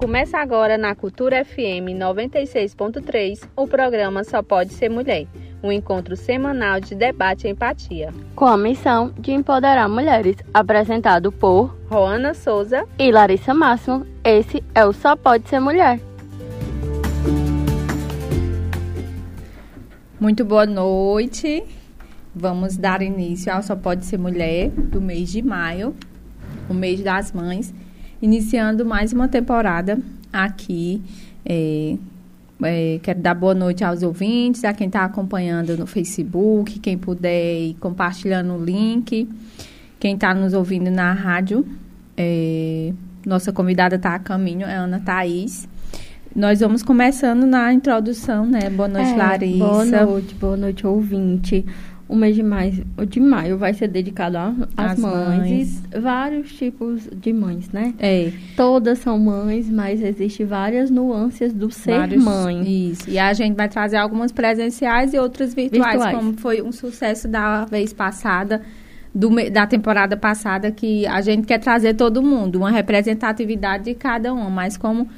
Começa agora na Cultura FM 96.3 o programa Só Pode Ser Mulher, um encontro semanal de debate e empatia. Com a missão de empoderar mulheres, apresentado por Roana Souza e Larissa Máximo, esse é o Só Pode Ser Mulher. Muito boa noite. Vamos dar início ao Só Pode Ser Mulher do mês de maio, o mês das mães, iniciando mais uma temporada aqui. É, é, quero dar boa noite aos ouvintes, a quem está acompanhando no Facebook, quem puder ir compartilhando o link, quem está nos ouvindo na rádio. É, nossa convidada está a caminho, é a Ana Thaís. Nós vamos começando na introdução, né? Boa noite, É, Larissa. Boa noite, boa noite, ouvinte. O mês de maio, de maio vai ser dedicado às mães, mães. vários tipos de mães, né? É, Todas são mães, mas existem várias nuances do ser vários- mãe. Isso. E a gente vai trazer algumas presenciais e outras virtuais, Virtuais. como foi um sucesso da vez passada, do, da temporada passada, que a gente quer trazer todo mundo, uma representatividade de cada um, mas como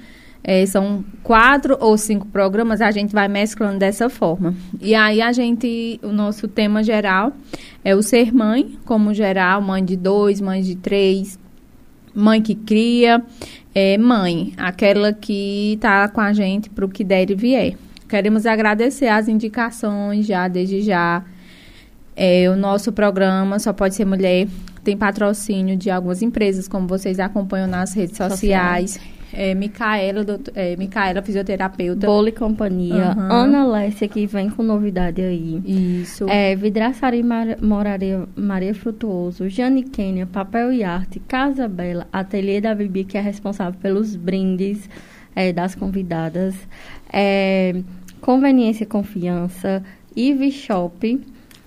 eh, são quatro ou cinco programas, a gente vai mesclando dessa forma. E aí a gente, o nosso tema geral é o ser mãe, como geral, mãe de dois, mãe de três, mãe que cria, é mãe, aquela que está com a gente para o que der e vier. Queremos agradecer as indicações já, desde já. É, o nosso programa Só Pode Ser Mulher tem patrocínio de algumas empresas, como vocês acompanham nas redes sociais. É, Micaela, doutor- é, Micaela, fisioterapeuta. Bolo e Companhia, Aham. Ana Lécia, que vem com novidade aí. Isso. É, Vidraçaria Mar Moraria, Maria Frutuoso, Jane Kenia, Papel e Arte, Casa Bela, Ateliê da Bibi, que é responsável pelos brindes é, das convidadas, é, Conveniência e Confiança, Ivy Shop,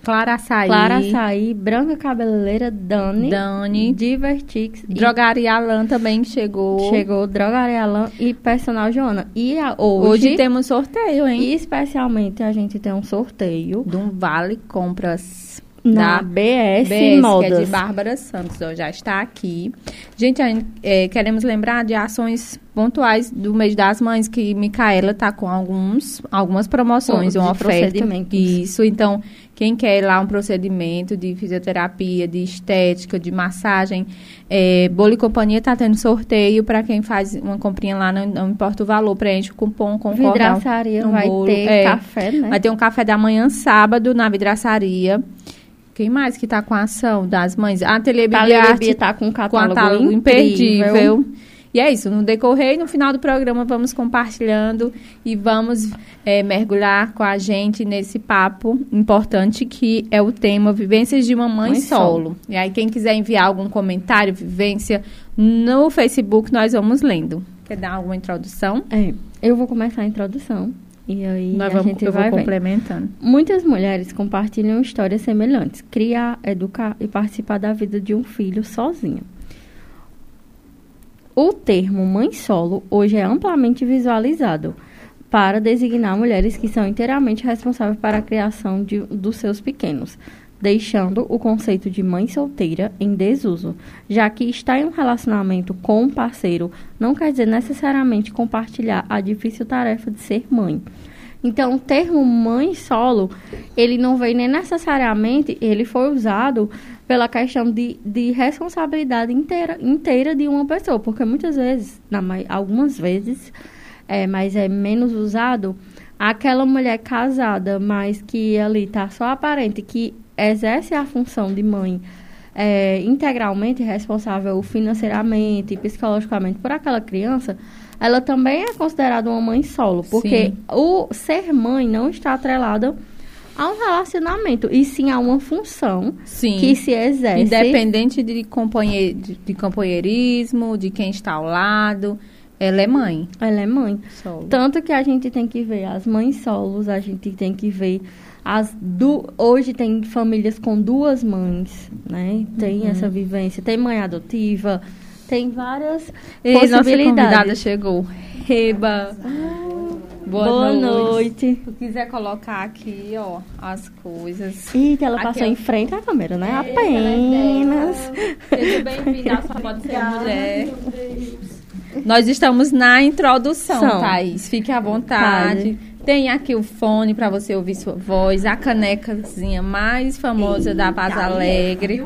Clara Açaí. Clara Açaí, Branca Cabeleireira, Dani, Dani. Divertix, Drogaria Alan também chegou. chegou Drogaria Alan e Personal Joana. E a- Hoje, hoje, temos sorteio, hein? e especialmente, a gente tem um sorteio De um vale compras na da BS, BS, Modas. que é de Bárbara Santos, ó, já está aqui. Gente, é, queremos lembrar de ações pontuais do mês das mães, que Micaela está com alguns, algumas promoções, uma oferta. Isso, então, quem quer lá um procedimento de fisioterapia, de estética, de massagem, é, Bolo e Companhia está tendo sorteio para quem faz uma comprinha lá, não, não importa o valor, preenche o cupom, ao- Vidraçaria um vai bolo. ter É. café, né? Vai ter um café da manhã sábado na vidraçaria. Quem mais que tá com a ação das mães? A Ateliê Tá, Bibliarte Bibi tá com um com catálogo, catálogo imperdível. imperdível. E é isso, no decorrer e no final do programa vamos compartilhando e vamos é, mergulhar com a gente nesse papo importante que é o tema Vivências de uma Mãe, Mãe solo. E aí quem quiser enviar algum comentário, vivência, no Facebook nós vamos lendo. Quer dar alguma introdução? É, eu vou começar a introdução. E aí nós a vamos, gente eu vai vou vendo. complementando. Muitas mulheres compartilham histórias semelhantes. Criar, educar e participar da vida de um filho sozinha. O termo mãe solo hoje é amplamente visualizado para designar mulheres que são inteiramente responsáveis para a criação de- dos seus pequenos, deixando o conceito de mãe solteira em desuso, já que estar em um relacionamento com um parceiro não quer dizer necessariamente compartilhar a difícil tarefa de ser mãe. Então, o termo mãe solo, ele não vem nem necessariamente, ele foi usado pela questão de, de responsabilidade inteira, inteira de uma pessoa, porque muitas vezes, na, algumas vezes, é, mas é menos usado, aquela mulher casada, mas que ali está só aparente, que exerce a função de mãe é, integralmente responsável financeiramente psicologicamente por aquela criança, ela também é considerada uma mãe solo, porque Sim. o ser mãe não está atrelado a um relacionamento, e sim a uma função Sim. que se exerce. Independente de, de, de companheirismo, de quem está ao lado, ela é mãe. Ela é mãe. Solo. Tanto que a gente tem que ver as mães solos, a gente tem que ver as du... hoje tem famílias com duas mães, né? Tem Uhum. essa vivência, tem mãe adotiva, tem várias E nossa possibilidades. convidada chegou. Reba. Boa, noite. Se tu quiser colocar aqui, ó, as coisas. Eita, ela Aqui, passou ó. em frente à câmera, né? Eita, Apenas. Seja bem-vinda, só pode ser mulher. Nós estamos na introdução, São. Thaís. Fique à vontade. Pode. Tem aqui o fone para você ouvir sua voz, a canecazinha mais famosa da Paz Alegre.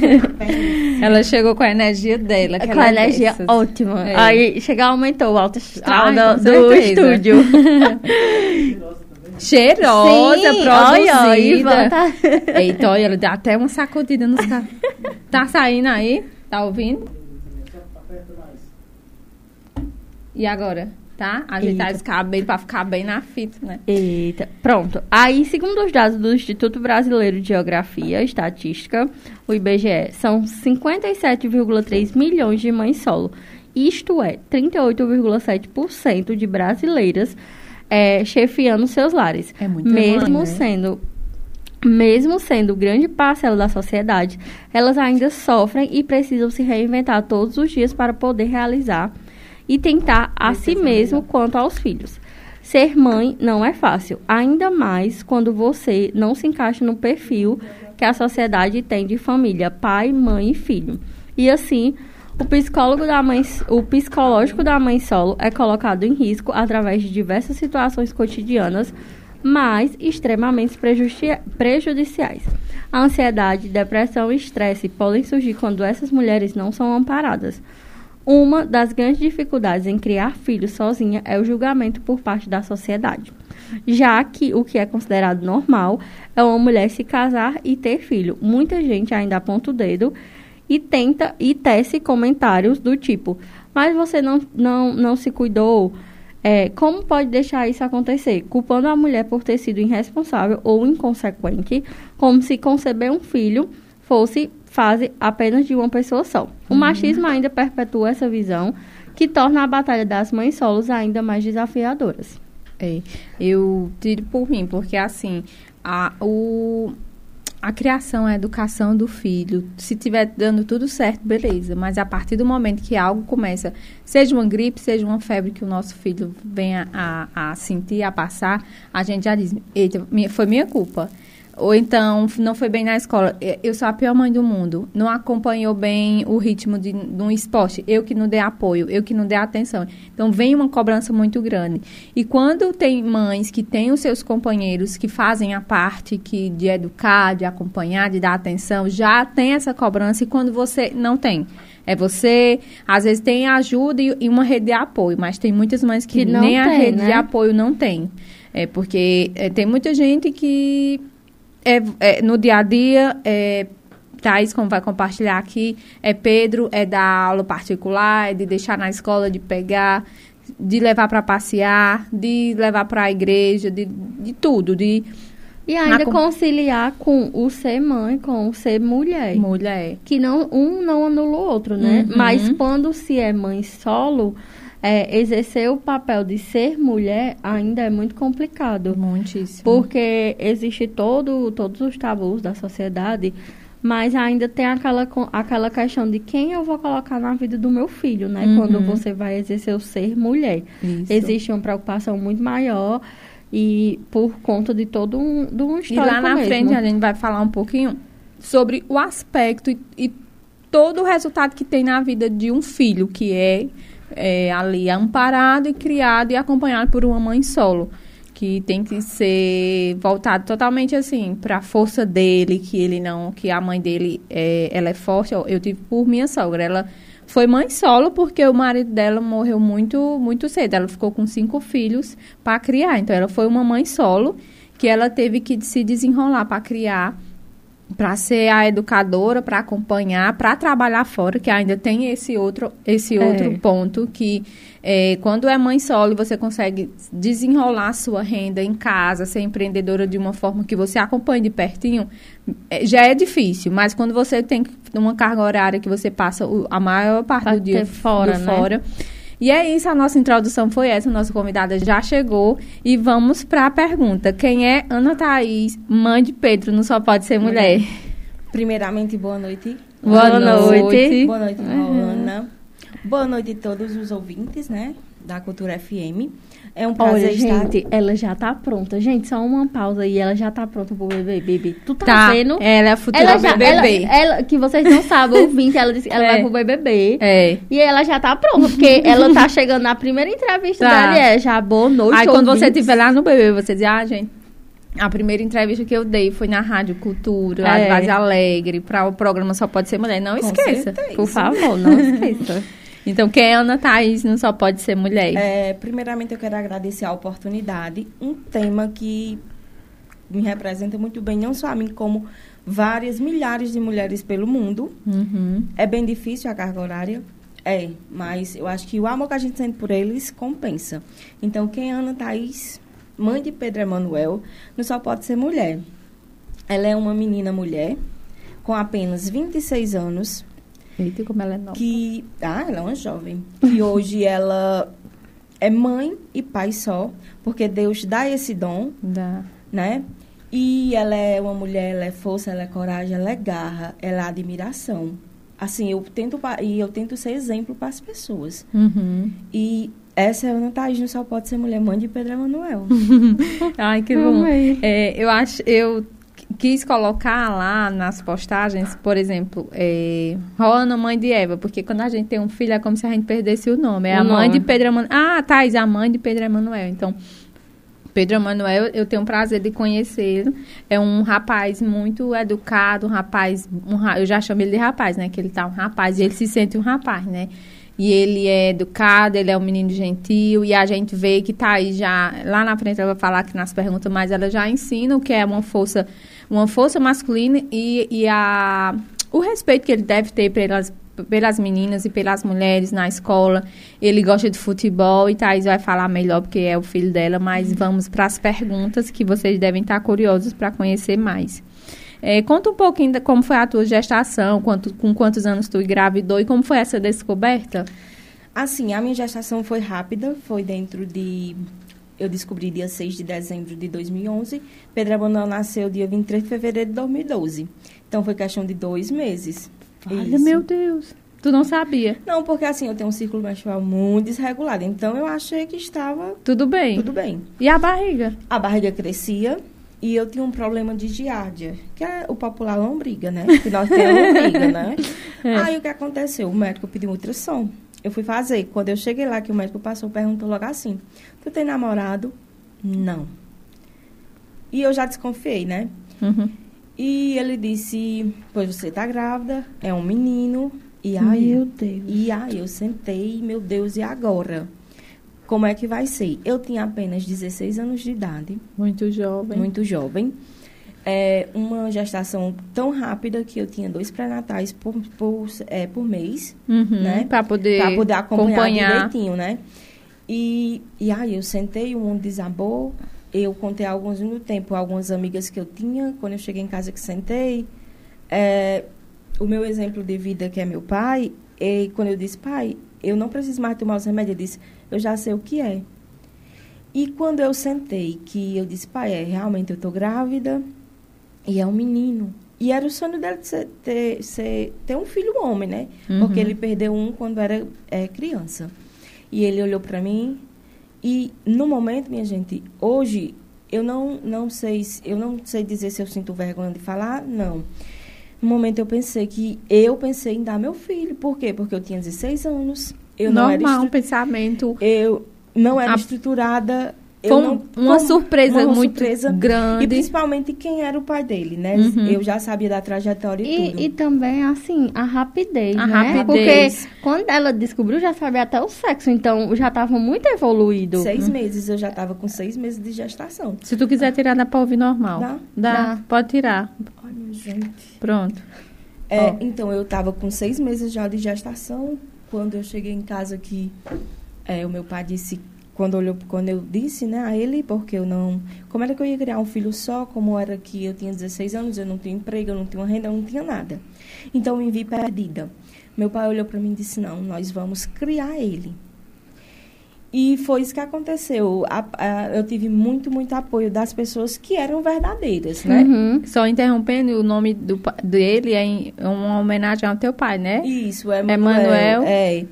Ela chegou com a energia dela. que Com a energia dessas. ótima. É. Aí chega aumentou o alto astral do, estúdio. Cheirosa, Sim, produzida. olha, Ivan tá- Eita, olha, ela dá até uma sacudida nos caras. Tá saindo aí? Tá ouvindo? E agora? Tá? Ajeitar Eita. os cabelos pra ficar bem na fita, né? Eita, pronto. Aí, segundo os dados do Instituto Brasileiro de Geografia e Estatística, o IBGE, são 57,3 milhões de mães solo. Isto é, 38,7% de brasileiras é, chefiando seus lares. É muita mesmo mãe, né? sendo mesmo sendo grande parcela da sociedade, elas ainda sofrem e precisam se reinventar todos os dias para poder realizar e tentar a si mesmo quanto aos filhos. Ser mãe não é fácil, ainda mais quando você não se encaixa no perfil que a sociedade tem de família, pai, mãe e filho. E assim, o psicólogo da mãe, o psicológico da mãe solo é colocado em risco através de diversas situações cotidianas, mas extremamente prejudici- prejudiciais. A ansiedade, depressão e estresse podem surgir quando essas mulheres não são amparadas. Uma das grandes dificuldades em criar filhos sozinha é o julgamento por parte da sociedade, já que o que é considerado normal é uma mulher se casar e ter filho. Muita gente ainda aponta o dedo e tenta e tece comentários do tipo: mas você não, não, não se cuidou? É, como pode deixar isso acontecer? Culpando a mulher por ter sido irresponsável ou inconsequente, como se conceber um filho fosse fase apenas de uma pessoa só. O machismo ainda perpetua essa visão, que torna a batalha das mães solos ainda mais desafiadoras. É, eu tiro por mim, porque assim, a, o, a criação, a educação do filho, se tiver dando tudo certo, beleza. Mas a partir do momento que algo começa, seja uma gripe, seja uma febre que o nosso filho venha a, a sentir, a passar, a gente já diz, eita, minha- foi minha culpa. Ou então, não foi bem na escola. Eu sou a pior mãe do mundo. Não acompanhou bem o ritmo de, de um esporte. Eu que não dei apoio, eu que não dei atenção. Então, vem uma cobrança muito grande. E quando tem mães que têm os seus companheiros que fazem a parte que de educar, de acompanhar, de dar atenção, já tem essa cobrança. E quando você não tem. É você, às vezes tem ajuda e, e uma rede de apoio, mas tem muitas mães que, Que nem a tem, rede de né? apoio não tem. É porque é, tem muita gente que é, é, no dia a dia, é, Thais, como vai compartilhar aqui, é Pedro, é dar aula particular, é de deixar na escola, de pegar, de levar para passear, de levar para a igreja, de, de tudo, de E ainda conciliar com o ser mãe, com o ser mulher. mulher. que não um não anula o outro, né? Uhum. Mas quando se é mãe solo, é, exercer o papel de ser mulher ainda é muito complicado. Muitíssimo. Porque existe todo, todos os tabus da sociedade, mas ainda tem aquela, aquela questão de quem eu vou colocar na vida do meu filho, né? Uhum. Quando você vai exercer o ser mulher. Isso. Existe uma preocupação muito maior e por conta de todo um, de um E histórico lá na mesmo. frente a gente vai falar um pouquinho sobre o aspecto e, e todo o resultado que tem na vida de um filho que é, é, ali amparado e criado e acompanhado por uma mãe solo. Que tem que ser voltado totalmente assim para a força dele, que ele não, que a mãe dele é, ela é forte. Eu, eu tive por minha sogra, ela foi mãe solo porque o marido dela morreu muito muito cedo. Ela ficou com cinco filhos para criar. Então ela foi uma mãe solo que ela teve que se desenrolar para criar, para ser a educadora, para acompanhar, para trabalhar fora, que ainda tem esse outro esse É. outro ponto que é, quando é mãe solo você consegue desenrolar a sua renda em casa, ser empreendedora de uma forma que você acompanhe de pertinho, é, já é difícil, mas quando você tem uma carga horária que você passa o- a maior parte do dia fora, do né? fora. E é isso, a nossa introdução foi essa, nossa convidada já chegou e vamos para a pergunta. Quem é Ana Thaís, mãe de Pedro, não só pode ser mulher? Primeiramente, boa noite. Boa noite. Boa noite, Ana. Boa noite a todos os ouvintes, né, da Cultura FM. É um prazer Olha, estar... gente, ela já tá pronta. Gente, só uma pausa aí, ela já tá pronta pro bebê, bebê. Tu tá, Tá, vendo? ela é a futura Ela já, BBB. ela, ela- que vocês não sabem, ouvinte, ela disse que ela É. vai pro BBB. É. E ela já tá pronta, porque ela tá chegando na primeira entrevista Tá. dela e é já boa noite, Aí quando você ouvintes. estiver lá no BBB, você diz, ah, gente, a primeira entrevista que eu dei foi na Rádio Cultura, É. é. Alegre, para o programa Só Pode Ser Mulher. Não Com esqueça. certeza. Por favor, não esqueça. Então, quem é Ana Thaís não só pode ser mulher. É, primeiramente, eu quero agradecer a oportunidade. Um tema que me representa muito bem, não só a mim, como várias milhares de mulheres pelo mundo. Uhum. É bem difícil a carga horária. É, mas eu acho que o amor que a gente sente por eles compensa. Então, quem é Ana Thaís, mãe de Pedro Emanuel, não só pode ser mulher. Ela é uma menina mulher, com apenas 26 anos, Eita, como ela é nova. que... Ah, ela é uma jovem. Que hoje ela é mãe e pai só, porque Deus dá esse dom, Dá. né? E ela é uma mulher, ela é força, ela é coragem, ela é garra, ela é admiração. Assim, eu tento e eu tento ser exemplo para as pessoas. Uhum. E essa é a Ana Thaís, não só pode ser mulher, mãe de Pedro Emanuel. Ai, que bom. É, eu acho, eu quis colocar lá nas postagens, por exemplo, é, Rona, mãe de Eva, porque quando a gente tem um filho é como se a gente perdesse o nome. É O a mãe nome. de Pedro Emanuel. Ah, Thais, a mãe de Pedro Emanuel. Então, Pedro Emanuel, eu tenho o prazer de conhecê-lo. É um rapaz muito educado, um rapaz, um ra- eu já chamo ele de rapaz, né? Que ele tá um rapaz e ele se sente um rapaz, né? E ele é educado, ele é um menino gentil, e a gente vê que tá aí já, lá na frente ela vai falar aqui nas perguntas, mas ela já ensina o que é uma força, uma força masculina e, e a, o respeito que ele deve ter pelas, pelas meninas e pelas mulheres na escola. Ele gosta de futebol e Thaís vai falar melhor porque é o filho dela, mas vamos para as perguntas que vocês devem estar curiosos para conhecer mais. É, conta um pouquinho de como foi a tua gestação, quanto, com quantos anos tu engravidou e como foi essa descoberta? Assim, a minha gestação foi rápida, foi dentro de... Eu descobri dia 6 de dezembro de 2011. Pedro Emanuel nasceu dia 23 de fevereiro de 2012. Então, foi questão de dois meses. Olha, Isso. meu Deus. Tu não sabia. Não, porque assim, eu tenho um ciclo menstrual muito desregulado. Então, eu achei que estava Tudo bem. tudo bem. E a barriga? A barriga crescia e eu tinha um problema de giardia, que é o popular lombriga, né? Que nós temos lombriga, né? É. Aí o que aconteceu? O médico pediu ultrassom. Eu fui fazer. Quando eu cheguei lá, que o médico passou, perguntou logo assim: Tu tem namorado? Não. E eu já desconfiei, né? Uhum. E ele disse: Pois você tá grávida, é um menino. E aí, Meu Deus. e aí eu sentei, meu Deus, e agora? Como é que vai ser? Eu tinha apenas 16 anos de idade, Muito jovem. muito jovem. É, uma gestação tão rápida que eu tinha dois pré-natais por, por, é, por mês, Uhum. né? Pra poder, para poder acompanhar, acompanhar. direitinho, né? E, e aí eu sentei, o mundo desabou. Eu contei alguns no tempo, algumas amigas que eu tinha, quando eu cheguei em casa que sentei. É, o meu exemplo de vida, que é meu pai, e quando eu disse, pai, eu não preciso mais tomar os remédios, ele disse, eu já sei o que é. E quando eu sentei, que eu disse, pai, é, realmente eu tô grávida, e é um menino. E era o sonho dele de ser- ter, ser, ter um filho homem, né? Uhum. Porque ele perdeu um quando era é, criança. E ele olhou para mim e no momento, minha gente, hoje eu não não sei, se- eu não sei dizer se eu sinto vergonha de falar, não. No momento eu pensei que eu pensei em dar meu filho. Por quê? Porque eu tinha 16 anos. Eu não era Normal, um pensamento. eu não era A- estruturada. Eu Foi um- não- uma foi surpresa uma muito surpresa. grande. E principalmente quem era o pai dele, né? Uhum. Eu já sabia da trajetória e, tudo. E, e também, assim, a rapidez, A né? rapidez. Porque quando ela descobriu, já sabia até o sexo. Então, já estava muito evoluído. Seis meses, eu já estava com seis meses de gestação. Se tu quiser tirar, dá pra ouvir normal. Dá? Dá. Dá. Pode tirar. Ai, minha gente. Pronto. É, Ó. Então, eu estava com seis meses já de gestação. Quando eu cheguei em casa que é, o meu pai disse, quando, olhou, quando eu disse né, a ele, porque eu não... Como era que eu ia criar um filho só? Como era que eu tinha 16 anos, eu não tinha emprego, eu não tinha renda, eu não tinha nada. Então, eu me vi perdida. Meu pai olhou para mim e disse, não, nós vamos criar ele. E foi isso que aconteceu. Eu tive muito, muito apoio das pessoas que eram verdadeiras, né? Uhum. Só interrompendo, o nome do, dele é é uma homenagem ao teu pai, né? Isso, é Emanuel. É.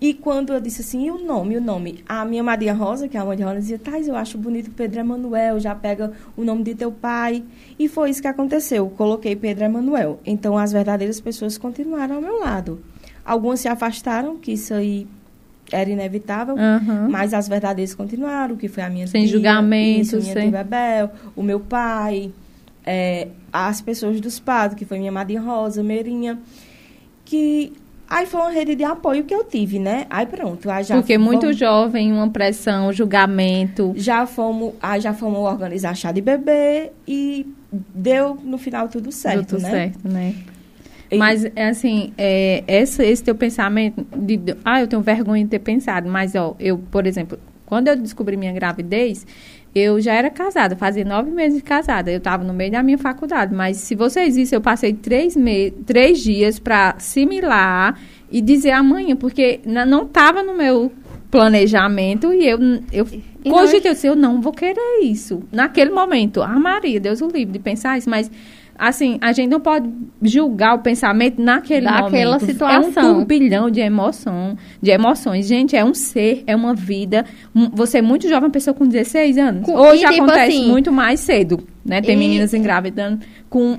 E quando eu disse assim, e o nome, o nome? A minha Maria Rosa, que é a mãe de Rosa, dizia, Thais, eu acho bonito Pedro Emanuel, já pega o nome de teu pai. E foi isso que aconteceu. Coloquei Pedro Emanuel. Então, as verdadeiras pessoas continuaram ao meu lado. Algumas se afastaram, que isso aí era inevitável, Aham. mas as verdadeiras continuaram, que foi a minha Sem tia, julgamento, isso, minha sem- tia Bebel, o meu pai, é, as pessoas dos padres, que foi minha madrinha Rosa, Meirinha, que aí foi uma rede de apoio que eu tive, né? Aí pronto, aí já Porque muito fomos- jovem, uma pressão, julgamento. já fomos, aí já fomos organizar chá de bebê e deu no final tudo certo, tudo né? certo, né? E- Mas, assim, é, esse, esse teu pensamento de- ah, eu tenho vergonha de ter pensado, mas, ó, eu, por exemplo, quando eu descobri minha gravidez, eu já era casada, fazia nove meses de casada, eu estava no meio da minha faculdade, mas se vocês vissem, eu passei três, me três dias para assimilar e dizer amanhã, porque não estava no meu planejamento e eu, eu E cogitei, eu disse, eu não vou querer isso. Naquele momento, ah, Maria, Deus o livre de pensar isso, mas assim, a gente não pode julgar o pensamento naquele Daquela momento. É situação. um turbilhão de emoção, de emoções. Gente, é um ser, é uma vida. Você é muito jovem, uma pessoa com 16 anos. Com- Hoje tipo acontece assim, muito mais cedo, né? Tem e- meninas engravidando com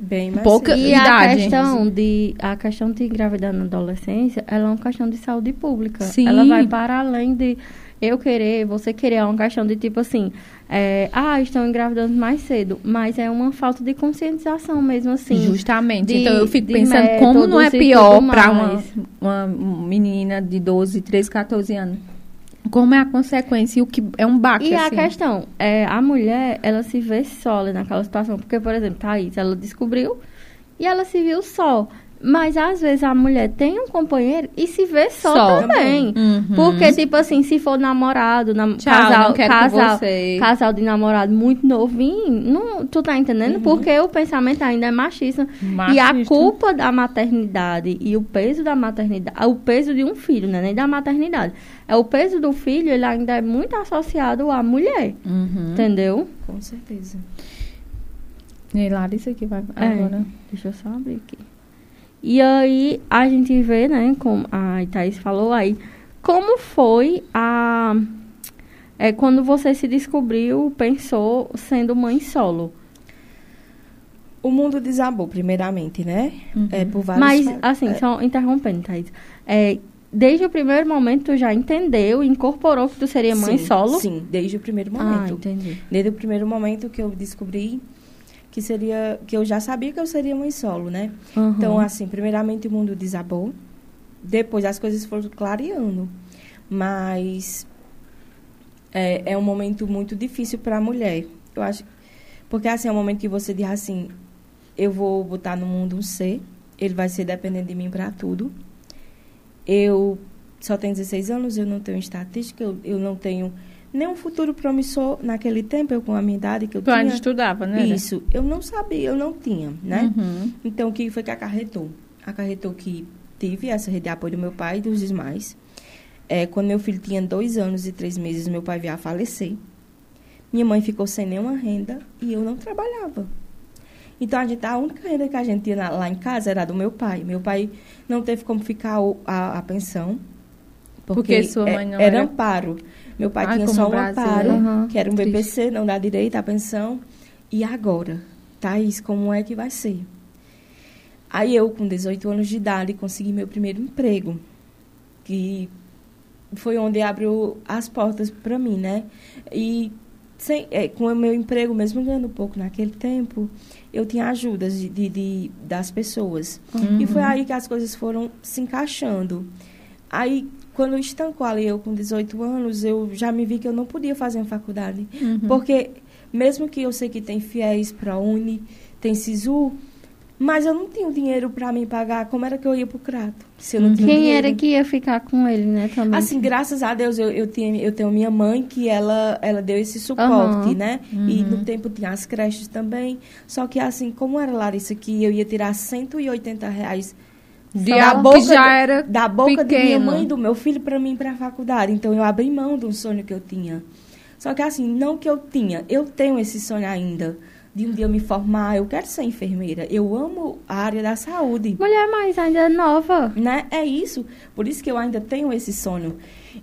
Bem mais Pouca- cedo. E a idade. questão de a questão de engravidar na adolescência, ela é uma questão de saúde pública. Sim. Ela vai para além de eu querer, você querer, é uma questão de tipo assim, é, ah, estão engravidando mais cedo, mas é uma falta de conscientização mesmo assim. Justamente. de- então eu fico pensando como não é pior para uma, uma menina de 12, 13, 14 anos. Como é a consequência e o que é um baque E a assim. questão, é, a mulher, ela se vê ali naquela situação. Porque, por exemplo, Thaís, ela descobriu e ela se viu só. Mas, às vezes, a mulher tem um companheiro e se vê só, Só. também. Uhum. Porque, tipo assim, se for namorado, nam Tchau, casal, casal, casal de namorado muito novinho, não, tu tá entendendo? Porque o pensamento ainda é machista. E a Machista. culpa da maternidade e o peso da maternidade, o peso de um filho, né? Nem da maternidade. É o peso do filho, ele ainda é muito associado à mulher. Uhum. Entendeu? Com certeza. E Larissa que vai É. agora. Deixa eu só abrir aqui. E aí a gente vê, né, como a Thaís falou aí, como foi a. É, quando você se descobriu, pensou sendo mãe solo. O mundo desabou, primeiramente, né? Uhum. É, por vários Mas, fa- assim, é, só interrompendo, Thaís. É, desde o primeiro momento, tu já entendeu, incorporou que tu seria mãe sim, solo? Sim, desde o primeiro Ah, momento. entendi. Desde o primeiro momento que eu descobri que seria que eu já sabia que eu seria mãe solo, né? Uhum. Então, assim, primeiramente o mundo desabou. Depois as coisas foram clareando. Mas é, é um momento muito difícil para a mulher. Eu acho. Porque, assim, é um momento que você diz assim: eu vou botar no mundo um ser, ele vai ser dependente de mim para tudo. Eu só tenho 16 anos, eu não tenho estatística, eu, eu não tenho nenhum futuro promissor naquele tempo, eu com a minha idade que eu Tu ainda tinha. estudava, né? Isso, eu não sabia, eu não tinha, né? Uhum. Então, o que foi que acarretou? Acarretou que tive essa rede de apoio do meu pai e dos demais. É, quando meu filho tinha dois anos e três meses, meu pai veio a falecer. Minha mãe ficou sem nenhuma renda e eu não trabalhava. Então, a, gente, a única renda que a gente tinha lá em casa era do meu pai. Meu pai não teve como ficar a, a pensão. Porque sua é- mãe não era era- amparo. Meu pai Ai, tinha só um Brasil, amparo, Uhum, que era um triste. BPC, não dá direito à pensão. E agora? Thaís, como é que vai ser? Aí eu, com 18 anos de idade, consegui meu primeiro emprego. Que foi onde abriu as portas para mim, né? E sem, é, com o meu emprego, mesmo ganhando pouco naquele tempo, eu tinha ajudas de, de- de- das pessoas. E foi aí que as coisas foram se encaixando. Aí, quando estancou ali, eu com 18 anos, eu já me vi que eu não podia fazer uma faculdade. Uhum. Porque, mesmo que eu sei que tem FIES para Uni, tem SISU, mas eu não tinha o dinheiro para me pagar. Como era que eu ia pro Crato? Se eu não tinha Quem dinheiro? era que ia ficar com ele, né, também? Assim, graças a Deus, eu, eu, tenho, eu tenho minha mãe que ela, ela deu esse suporte, Aham. né? E no tempo tinha as creches também. Só que, assim, como era, Larissa, que eu ia tirar 180 reais De da algo boca que já era da boca de minha pequeno. mãe do meu filho para mim para a faculdade. Então eu abri mão de um sonho que eu tinha. Só que assim, não que eu tinha, eu tenho esse sonho ainda de um dia eu me formar, eu quero ser enfermeira. Eu amo a área da saúde. Mulher, mas ainda é nova. Né? É isso. Por isso que eu ainda tenho esse sonho.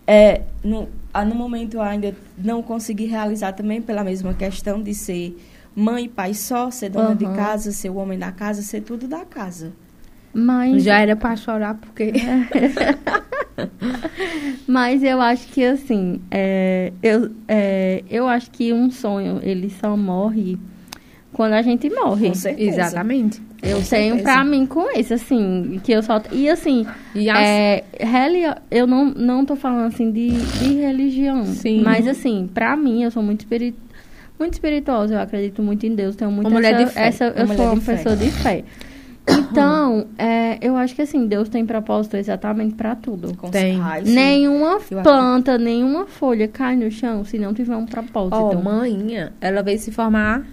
É, no, ah, no momento eu ainda não consegui realizar também pela mesma questão de ser mãe e pai só, ser dona Uhum. de casa, ser o homem da casa, ser tudo da casa. Mas, Já era pra chorar, porque... mas eu acho que assim, é, eu, é, eu acho que um sonho, ele só morre quando a gente morre. Com certeza. Exatamente. Eu Com tenho certeza. pra mim com isso, assim, que eu só. E assim, E as- é, relio- eu não, não tô falando assim de, de religião. Sim. Mas assim, pra mim, eu sou muito espiri muito espirituosa, eu acredito muito em Deus, tenho muito Uma mulher essa, de fé, essa- eu sou uma de fé. pessoa de fé. Então, é, eu acho que assim, Deus tem propósito exatamente pra tudo. Tem. Ai. Nenhuma planta, nenhuma folha cai no chão se não tiver um propósito. Ó, manhinha, ela veio se formar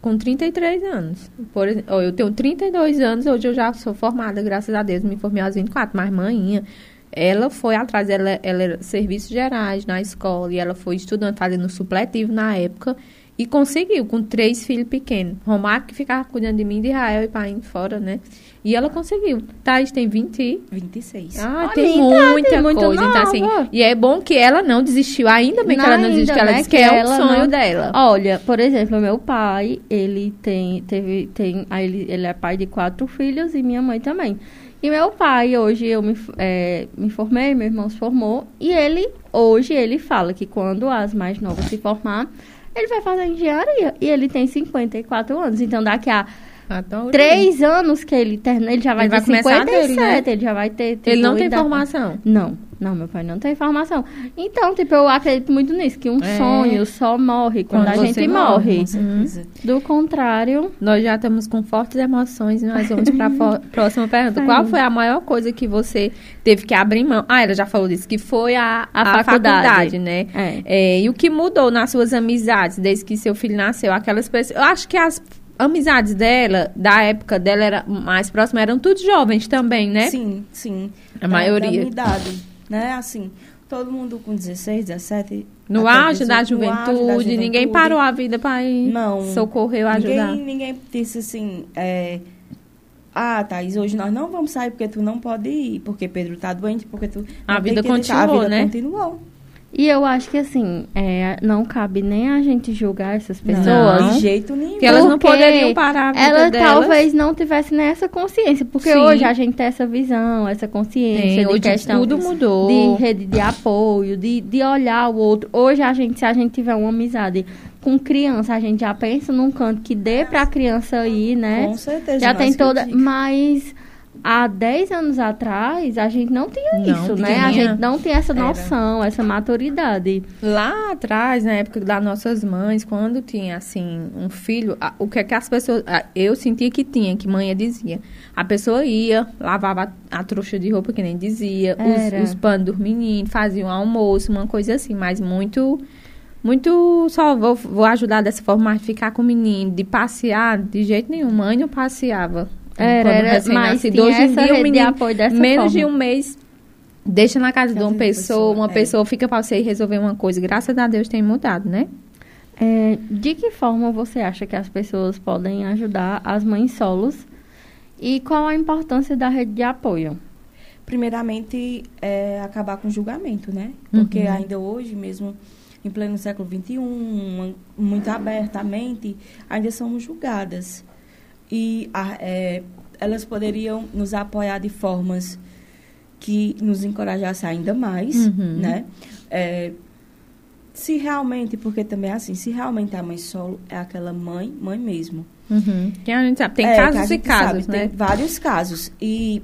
com 33 anos. Por exemplo, eu tenho 32 anos, hoje eu já sou formada, graças a Deus, me formei aos 24, mas manhinha, ela foi atrás, ela, ela era serviços gerais na escola, e ela foi estudando, fazendo supletivo na época, e conseguiu, com três filhos pequenos. Romário que ficava cuidando de mim, de Israel e pai fora, né? E ela conseguiu. Thaís tem 20 26. ah, Olha, tem então, muita tem muito coisa. Então, assim, e é bom que ela não desistiu. Ainda bem que ela não desistiu, ela né, disse que, que é um sonho não- dela. Olha, por exemplo, meu pai, ele tem, teve, tem, ele, ele é pai de quatro filhos e minha mãe também. E meu pai, hoje eu me, é, me formei, meu irmão se formou, e ele, hoje, ele fala que quando as mais novas se formar, ele vai fazer engenharia. E ele tem 54 anos, então daqui a Adoro. três anos que ele termina, ele já vai Ele vai ter começar 57, dele, né? ele já vai ter... Ele não tipo, tem idade- formação. Não, não, meu pai não tem formação. Então, tipo, eu acredito muito nisso, que um É. sonho só morre quando, Quando a gente morre. morre. Com certeza. Do contrário, Nós já estamos com fortes emoções e nós vamos para a próxima pergunta. Vai. Qual foi a maior coisa que você teve que abrir mão? Ah, ela já falou disso, que foi a, A a faculdade. faculdade, né? é. É, e o que mudou nas suas amizades desde que seu filho nasceu? Aquelas pessoas. Eu acho que as amizades dela, da época dela, era mais próximas, eram todos jovens também, né? Sim, sim. A Da- maioria. Da minha idade, né? Assim, todo mundo com 16, 17. No auge da 18, no auge juventude, da ninguém juventude. parou a vida para ir Não. socorrer ou ajudar. Ninguém, ninguém disse assim, é, ah, Thaís, hoje nós não vamos sair porque tu não pode ir, porque Pedro tá doente, porque tu... A vida continuou, A vida né? continuou. E eu acho que assim, é, não cabe nem a gente julgar essas Não, pessoas. de jeito nenhum. Porque elas não poderiam parar a vida Ela delas. talvez não tivesse nessa consciência, porque Sim. hoje a gente tem essa visão, essa consciência Tem, de hoje questão tudo mudou. de rede de apoio, de, de olhar o outro. Hoje a gente, se a gente tiver uma amizade com criança, a gente já pensa num canto que dê pra criança ir, né? Com certeza. já tem toda, mas há 10 anos atrás a gente não tinha Não isso, né? A tinha. gente não tem essa Era. noção, essa maturidade. Lá atrás, na época das nossas mães, quando tinha, assim, um filho, a- o que é que as pessoas... a- Eu sentia que tinha, que mãe dizia. A pessoa ia, lavava a, a trouxa de roupa, que nem dizia, Era. os, os panos dos meninos, fazia um almoço, uma coisa assim, mas muito... Muito só vou, vou ajudar dessa forma, ficar com o menino, de passear, de jeito nenhum. Mãe não passeava. Era, Quando era, recém-nascido. mas Hoje em dia, de menino, apoio dessa menos de forma. um mês, deixa na casa de uma de pessoa, pessoa, uma é. pessoa fica pra você resolver uma coisa. Graças a Deus tem mudado, né? É, de que forma você acha que as pessoas podem ajudar as mães solos? E qual a importância da rede de apoio? Primeiramente, é acabar com o julgamento, né? Porque Uhum. ainda hoje, mesmo em pleno século XXI, muito abertamente, ainda somos julgadas. E é, elas poderiam nos apoiar de formas que nos encorajassem ainda mais, Uhum. né? É, se realmente, porque também é assim, se realmente a mãe solo é aquela mãe, mãe mesmo. Uhum. Que a gente sabe. Tem É, casos e casos, sabe, né? Tem vários casos. E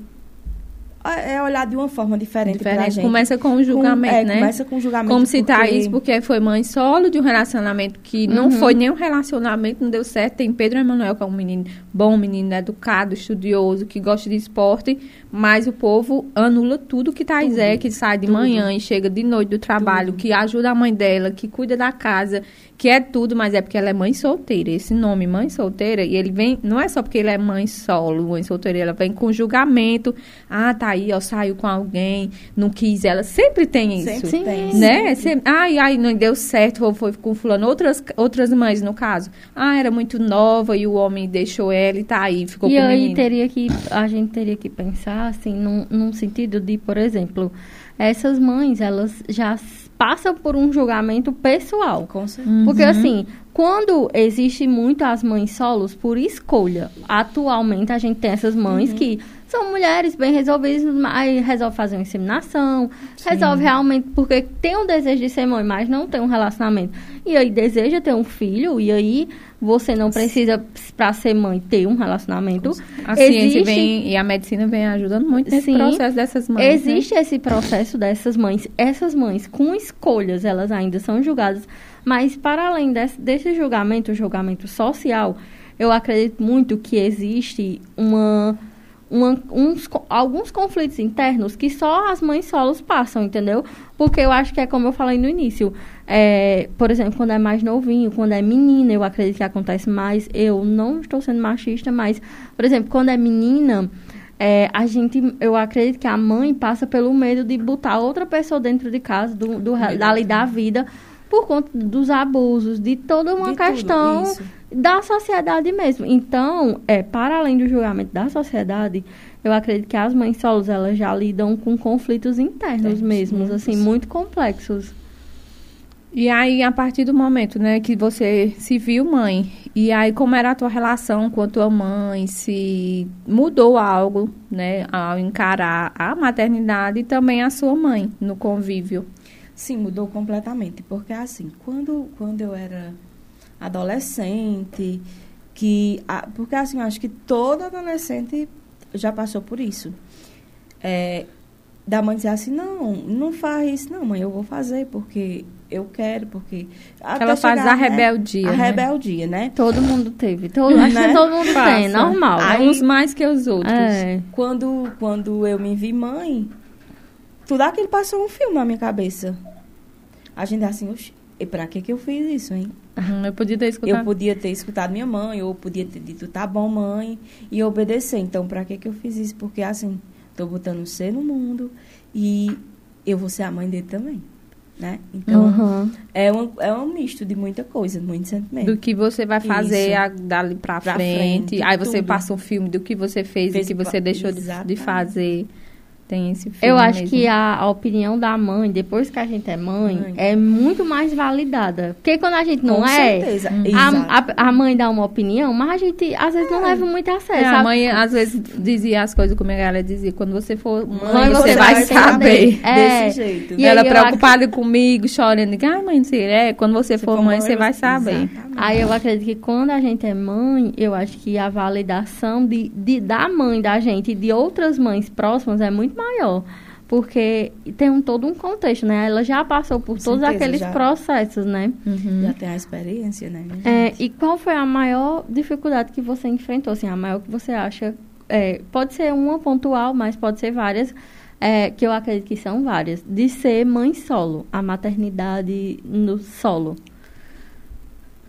é olhar de uma forma diferente, pra Diferente. gente. Começa com o julgamento, Com- é, né? Começa com o julgamento. Como citar porque- isso, porque foi mãe solo de um relacionamento que não Uhum. foi nenhum relacionamento, não deu certo. Tem Pedro Emanuel, que é um menino bom, menino educado, estudioso, que gosta de esporte, mas o povo anula tudo que Thais Tudo. é, que sai de Tudo. manhã e chega de noite do trabalho, Tudo. que ajuda a mãe dela, que cuida da casa, que é tudo, mas é porque ela é mãe solteira. Esse nome, mãe solteira, e ele vem, não é só porque ele é mãe solo, mãe solteira, ela vem com julgamento. Ah, Thaís, sair, ou saiu com alguém, não quis ela. Sempre tem isso. Sempre tem. Né? Sempre, ai, ai, não deu certo, ou foi com fulano. Outras, outras mães, no caso. Ah, era muito nova e o homem deixou ela e tá aí, ficou e com o aí teria que a gente teria que pensar assim num, num sentido de por exemplo essas mães elas já passam por um julgamento pessoal Com certeza. porque Uhum. assim quando existe muito as mães solos por escolha atualmente a gente tem essas mães Uhum. que são mulheres bem resolvidas aí resolve fazer uma inseminação resolve realmente porque tem um desejo de ser mãe mas não tem um relacionamento e aí deseja ter um filho e aí você não precisa para ser mãe ter um relacionamento A ciência Existe- vem e a medicina vem ajudando muito nesse Sim. processo dessas mães. né? Existe esse processo dessas mães. Essas mães com escolhas, elas ainda são julgadas. Mas, para além desse, desse julgamento, o julgamento social, eu acredito muito que existe uma, uma- uns, alguns conflitos internos que só as mães solos passam, entendeu? Porque eu acho que é como eu falei no início. é, por exemplo, quando é mais novinho, quando é menina, eu acredito que acontece mais. Eu não estou sendo machista, mas, por exemplo, quando é menina, é, a gente, eu acredito que a mãe passa pelo medo de botar outra pessoa dentro de casa, do, do, dali da vida, por conta dos abusos, de toda uma De questão da sociedade mesmo. Então, é, para além do julgamento da sociedade, eu acredito que as mães solos, elas já lidam com conflitos internos Internos, mesmos, assim, muito complexos. E aí, a partir do momento, né, que você se viu mãe, e aí como era a tua relação com a tua mãe, se mudou algo, né, ao encarar a maternidade e também a sua mãe no convívio. Sim, mudou completamente. Porque assim, quando, quando eu era adolescente, que. a- porque assim, eu acho que toda adolescente já passou por isso. É, da mãe dizer assim, não, não faz isso, não, mãe, eu vou fazer porque eu quero, porque. Ela faz chegar, a né, rebeldia, A né? rebeldia, né? Todo mundo teve. Todo, acho Né? que todo mundo tem, Passa. normal. Aí- Uns mais que os outros. É. Quando, quando eu me vi mãe, tudo aquilo passou um filme na minha cabeça. A gente é assim, oxi, e pra que que eu fiz isso, hein? Uhum, eu podia ter Eu escutado. podia ter escutado minha mãe, ou eu podia ter dito, tá bom, mãe, e obedecer. Então, pra que que eu fiz isso? Porque, assim, tô botando ser no mundo e eu vou ser a mãe dele também, né? Então, Uhum. é, um, é um misto de muita coisa, muito sentimento. Do que você vai fazer a- dali pra, Pra frente. frente, Aí você tudo. passa um filme do que você fez, Fez e que você deixou de, fazer. Tem esse filme Eu acho mesmo. que a, a opinião da mãe, depois que a gente é mãe, Mãe. é muito mais validada. Porque quando a gente não Com é, certeza. Hum. A, a, a mãe dá uma opinião, mas a gente às vezes não leva muito a sério. É, a mãe às vezes dizia as coisas como a galera dizia. Quando você for mãe, Mãe, você, você vai, vai saber. É. Desse jeito. E ela preocupada comigo, chorando. Ah, mãe, não sei. É, quando você Se for mãe, você vai saber. Exatamente. Aí eu acredito que quando a gente é mãe, eu acho que a validação de, de, da mãe da gente e de outras mães próximas é muito maior. Porque tem um, todo um contexto, né? Ela já passou por Com todos certeza, aqueles já. processos, né? Uhum. Já tem a experiência, né? É, e qual foi a maior dificuldade que você enfrentou? Assim, a maior que você acha? é, pode ser uma pontual, mas pode ser várias, é, que eu acredito que são várias. De ser mãe solo, a maternidade no solo.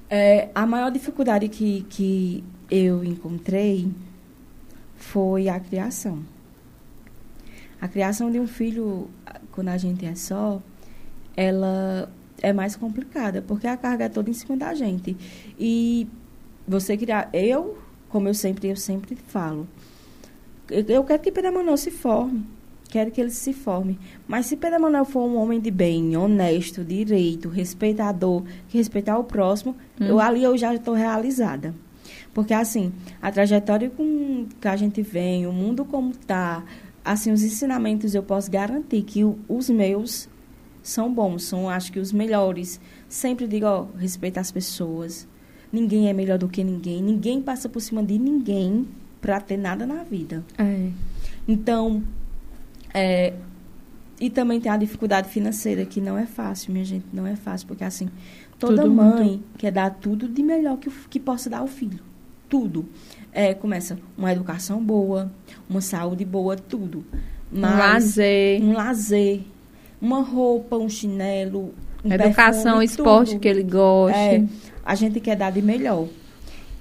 É, a maior dificuldade que, que eu encontrei foi a criação. A criação de um filho, quando a gente é só, ela é mais complicada, porque a carga é toda em cima da gente. E você criar. Eu, como eu sempre, eu sempre falo, eu, quero que Pedro Emanuel se forme. Quero que ele se forme. Mas se Pedro Emanuel for um homem de bem, honesto, direito, respeitador, que respeitar o próximo, eu, ali eu já estou realizada. Porque, assim, a trajetória com que a gente vem, o mundo como está, assim, os ensinamentos, eu posso garantir que o- os meus são bons, são, acho que, os melhores. Sempre digo, ó, respeita as pessoas. Ninguém é melhor do que ninguém. Ninguém passa por cima de ninguém para ter nada na vida. É. Então, é, e também tem a dificuldade financeira, que não é fácil, minha gente, não é fácil, porque assim, toda mãe quer dar tudo de melhor que, que possa dar ao filho. Tudo. É, começa uma educação boa, uma saúde boa, tudo. Um Mas lazer, um lazer, uma roupa, um chinelo, um educação, perfume, esporte tudo. que ele goste. É, a gente quer dar de melhor.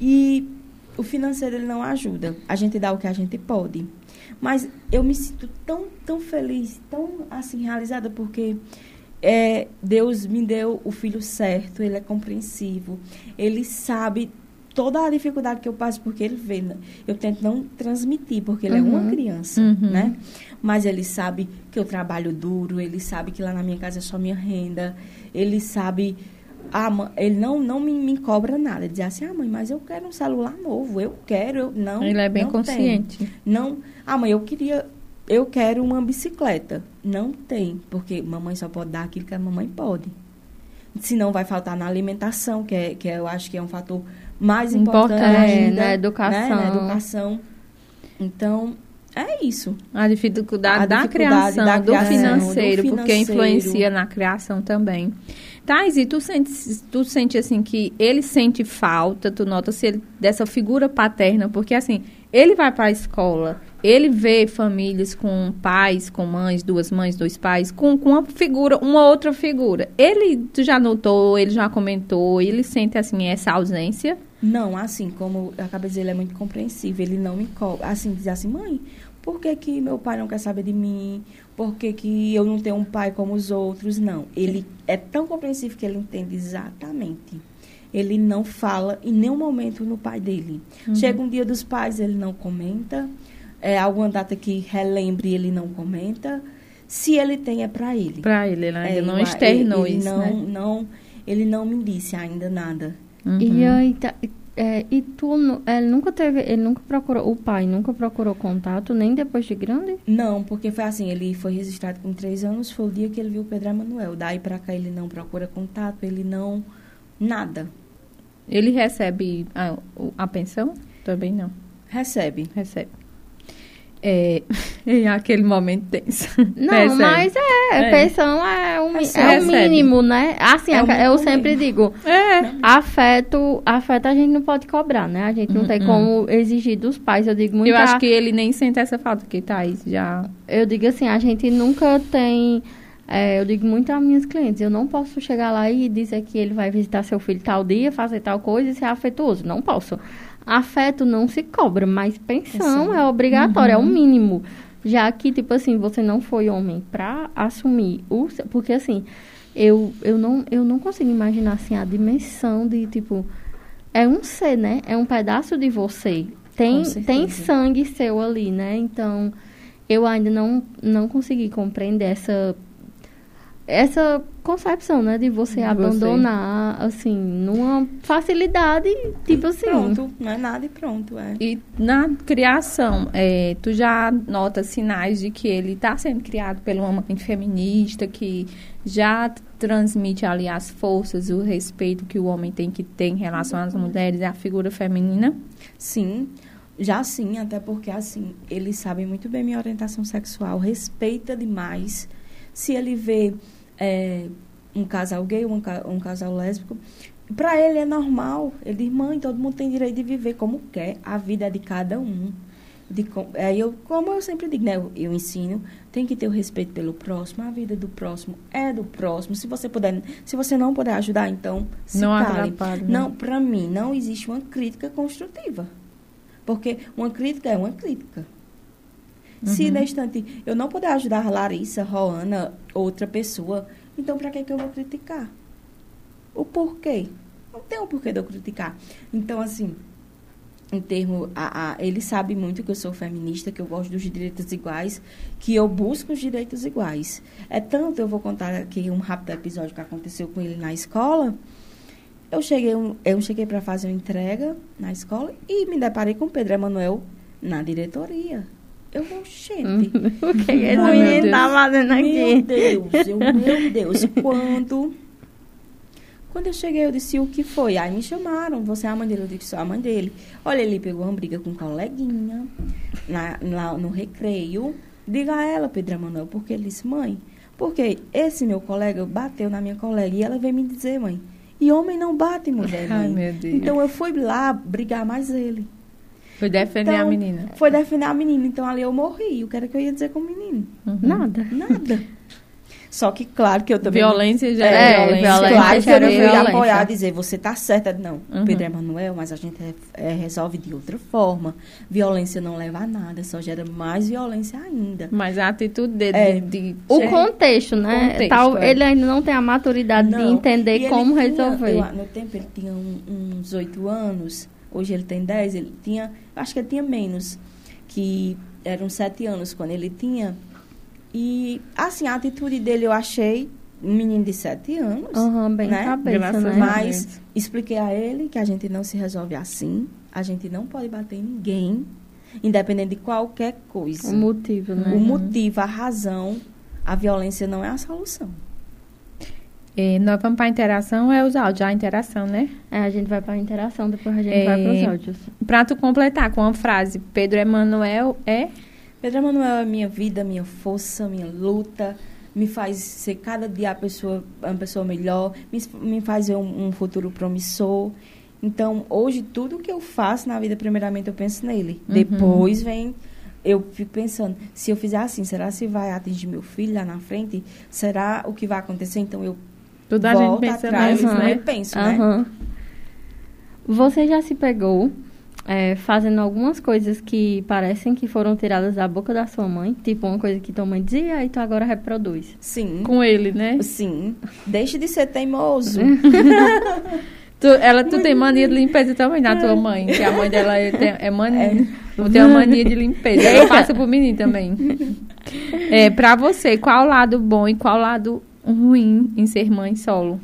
E o financeiro ele não ajuda. A gente dá o que a gente pode. Mas eu me sinto tão, tão feliz, tão assim realizada porque é, Deus me deu o filho certo, ele é compreensivo, ele sabe toda a dificuldade que eu passo porque ele vê. né? Eu tento não transmitir porque ele é uma Uhum. criança, Uhum. né? Mas ele sabe que eu trabalho duro, ele sabe que lá na minha casa é só minha renda, ele sabe ah, ele não, não me, me cobra nada. Ele diz assim, ah, mãe, mas eu quero um celular novo, eu quero, eu não. Ele é bem não tem. consciente. Não, ah, mãe, eu queria, eu quero uma bicicleta. Não tem, porque mamãe só pode dar aquilo que a mamãe pode. Senão vai faltar na alimentação, que, é, que eu acho que é um fator mais importante, Importante, ainda, na educação. né, na educação. Então, é isso. A dificuldade, A da, dificuldade criação, da do criação, financeiro, do porque financeiro. influencia na criação também. Thais, e tu sente, tu sente assim que ele sente falta, tu nota se ele, dessa figura paterna, porque assim, ele vai para a escola, ele vê famílias com pais, com mães, duas mães, dois pais, com, com uma figura, uma outra figura. Ele, tu já notou, ele já comentou, ele sente assim essa ausência? Não, assim, como eu acabei de dizer, ele é muito compreensível. Ele não me cobra. Assim, diz assim, mãe, por que, que meu pai não quer saber de mim? Por que, que eu não tenho um pai como os outros? Não. Ele é tão compreensivo que ele entende exatamente. Ele não fala em nenhum momento no pai dele. Chega um dia dos pais, ele não comenta. É, alguma data que relembre, ele não comenta. Se ele tem, é para ele. Para ele, né? É, Ele não eu- externou ele isso, não, né? não, ele não me disse ainda nada. E Uhum. aí, tá- é, e tu, ele nunca teve, ele nunca procurou, o pai nunca procurou contato, nem depois de grande? Não, porque foi assim, ele foi registrado com três anos, foi o dia que ele viu o Pedro Emanuel. Daí pra cá ele não procura contato, ele não. Nada. Ele recebe a, a pensão? Também não. Recebe. Recebe. É, é aquele momento tenso. Não, Recebe. mas é, É. pensão é o, mi- Recebe. é o mínimo, né? Assim, É a- eu sempre digo, É. afeto, afeto a gente não pode cobrar, né? A gente não tem Uhum. como exigir dos pais. Eu digo muito Eu acho a- que ele nem sente essa falta, que Thaís já. eu digo assim, a gente nunca tem. é, eu digo muito às minhas clientes, eu não posso chegar lá e dizer que ele vai visitar seu filho tal dia, fazer tal coisa e ser afetuoso. Não posso. Afeto não se cobra, mas pensão Pensão. é obrigatório, é o mínimo. Já que, tipo assim, você não foi homem pra assumir o. Porque assim, eu, eu, não, eu não consigo imaginar assim a dimensão de, tipo. É um ser, né? É um pedaço de você. Tem, tem sangue seu ali, né? Então, eu ainda não, não consegui compreender essa essa concepção, né, de você De você. abandonar assim numa facilidade, tipo assim. Pronto, não é nada e pronto, é. E na criação, é, tu já nota sinais de que ele está sendo criado por uma mãe feminista que já transmite ali as forças, o respeito que o homem tem que ter em relação às mulheres e à figura feminina? Sim, já sim, até porque assim, ele sabe muito bem minha orientação sexual, respeita demais. Se ele vê é, um casal gay, um, um casal lésbico, para ele é normal. Ele diz, mãe, todo mundo tem direito de viver como quer, a vida é de cada um. De, aí eu, como eu sempre digo, né, eu, eu ensino, tem que ter o respeito pelo próximo, a vida do próximo é do próximo. Se você puder, se você não puder ajudar, então se Não cale. né? Não, para mim não existe uma crítica construtiva. Porque uma crítica é uma crítica. Se na instante eu não puder ajudar Larissa, Roana, outra pessoa, então para que, que eu vou criticar? O porquê? Não tem o porquê de eu criticar. Então, assim, em termo. A, a- ele sabe muito que eu sou feminista, que eu gosto dos direitos iguais, que eu busco os direitos iguais. É tanto, eu vou contar aqui um rápido episódio que aconteceu com ele na escola. Eu cheguei, um- eu cheguei para fazer uma entrega na escola e me deparei com o Pedro Emanuel na diretoria. Eu vou, gente. o que esse Ai, meu menino Deus. tá fazendo Meu aqui? Deus, eu, meu Deus, quando. Quando eu cheguei, eu disse o que foi. Aí me chamaram, você é a mãe dele? Eu disse, sou a mãe dele. Olha, ele pegou uma briga com um coleguinha na, lá no recreio. Diga a ela, Pedro Emanuel, porque ele disse, mãe, porque esse meu colega bateu na minha colega e ela veio me dizer, mãe, e homem não bate mulher, mãe. Ai, meu Deus. Então eu fui lá brigar mais ele. Foi defender a Então, menina. Foi defender a menina. Então ali eu morri. O que era que eu ia dizer com o menino? Uhum. Nada. Nada. Só que, claro, que eu também... Violência já É, é, violência. violência Claro que eu não violência. apoiar, dizer, você tá certa. Não, Uhum. Pedro Emanuel, mas a gente é, é, resolve de outra forma. Violência não leva a nada, só gera mais violência ainda. Mas a atitude dele É. de, de- O É. contexto, né? Contexto, Tal, é. Ele ainda não tem a maturidade de Não, entender e ele como tinha- resolver. eu- no tempo ele tinha um- uns oito anos, hoje ele tem dez, ele tinha, acho que ele tinha menos, que eram sete anos quando ele tinha. E, assim, a atitude dele eu achei um menino de sete anos. Aham, bem né? cabeça, né? Mas expliquei a ele que a gente não se resolve assim, a gente não pode bater em ninguém, independente de qualquer coisa. O motivo, né? O motivo, a razão, a violência não é a solução. É, nós vamos para a interação, é os áudios, a interação, né? É, a gente vai pra interação, depois a gente É. vai pros áudios. Para tu completar com uma frase, Pedro Emanuel é... Pedro Emanuel é minha vida, minha força, minha luta, me faz ser cada dia a pessoa, uma pessoa melhor, me, me faz ver um, um futuro promissor. Então, hoje, tudo que eu faço na vida, primeiramente, eu penso nele. Uhum. Depois vem, eu fico pensando, se eu fizer assim, será se vai atingir meu filho lá na frente? Será o que vai acontecer? Então, eu Tudo a gente pensa atrás Aham. né? e penso, né? Aham. Você já se pegou é, fazendo algumas coisas que parecem que foram tiradas da boca da sua mãe? Tipo, uma coisa que tua mãe dizia e tu agora reproduz. Sim. Com ele, né? Sim. Deixe de ser teimoso. Tu, ela, tu tem mania de limpeza também na tua mãe, que a mãe dela é, tem- é mania, tem uma mania de limpeza. Ela passa pro menino também. É, pra você, qual o lado bom e qual o lado ruim em ser mãe solo?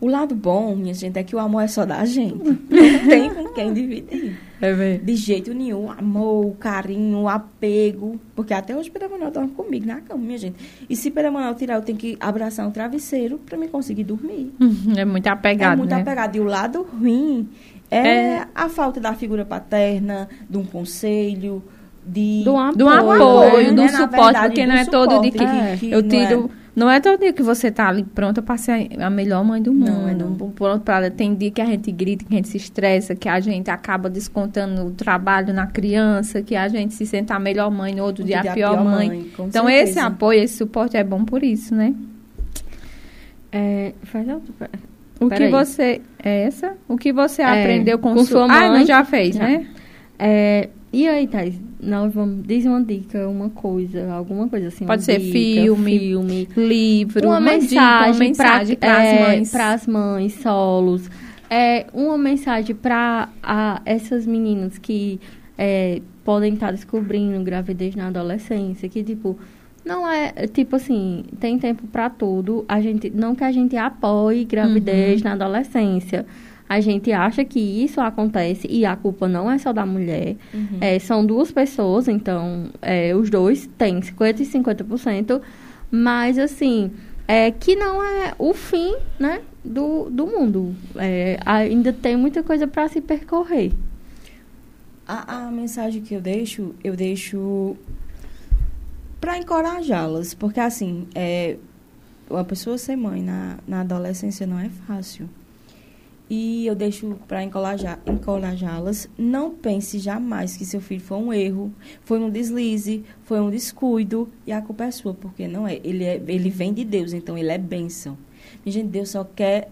O lado bom, minha gente, é que o amor é só da gente. Não tem com quem dividir. É. De jeito nenhum. O amor, o carinho, o apego. Porque até hoje Pedro Manuel dorme comigo na cama, minha gente. E se Pedro Manuel tirar, eu tenho que abraçar um travesseiro pra me conseguir dormir. É muito apegado, é muito né? apegado. E o lado ruim é, É. a falta da figura paterna, de um conselho, de... Do apoio, Do apoio, né? do Na suporte, verdade, porque do não é todo dia suporte, que que eu não tiro. Não é todo dia que você tá ali pronta pra ser a melhor mãe do Não, mundo. é não. Pronto pra, tem dia que a gente grita, que a gente se estressa, que a gente acaba descontando o trabalho na criança, que a gente se sente a melhor mãe, no outro dia, a pior, mãe. com Então, esse certeza. apoio, esse suporte é bom por isso, né? É, faz outro. pera- O Peraí. que você. É essa? O que você É, aprendeu com, com su- sua Ah, mãe. não, já fez, Já. né? É, e aí, Thais, nós vamos. Diz uma dica, uma coisa, alguma coisa assim. Pode ser dica, filme, filme. Livro, uma, mensagem, uma mensagem para para as mães. as mães solos. É, uma mensagem para essas meninas que é, podem estar descobrindo gravidez na adolescência, que tipo não é tipo assim tem tempo para tudo. A gente não que a gente apoie gravidez Uhum. na adolescência. A gente acha que isso acontece e a culpa não é só da mulher. Uhum. É, são duas pessoas, então é, os dois têm 50% e 50%, mas assim, é, que não é o fim né, do, do mundo. É, ainda tem muita coisa para se percorrer. A, a mensagem que eu deixo, eu deixo para encorajá-las, porque assim, é, uma pessoa ser mãe na, na adolescência não é fácil. E eu deixo para encorajá-las, não pense jamais que seu filho foi um erro, foi um deslize, foi um descuido e a culpa é sua, porque não é. Ele, é, ele vem de Deus, então ele é bênção. Minha gente, Deus só quer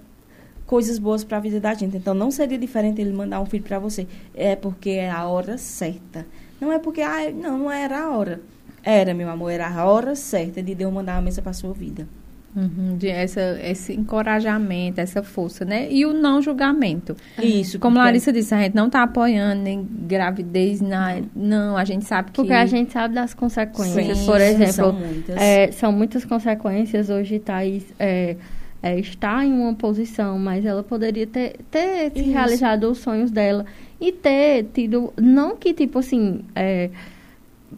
coisas boas para a vida da gente. Então não seria diferente ele mandar um filho para você. É porque é a hora certa. Não é porque ah, não, não era a hora. Era, meu amor, era a hora certa de Deus mandar uma mesa para sua vida. Uhum, de essa, esse encorajamento, essa força, né? E o não julgamento. Isso, Como porque- Larissa disse, a gente não está apoiando nem gravidez, na, não, a gente sabe que... Porque a gente sabe das consequências. Sim, Por exemplo, são muitas. É, são muitas consequências. Hoje Thaís é, é, está em uma posição, mas ela poderia ter, ter realizado os sonhos dela e ter tido. Não que, tipo assim. é,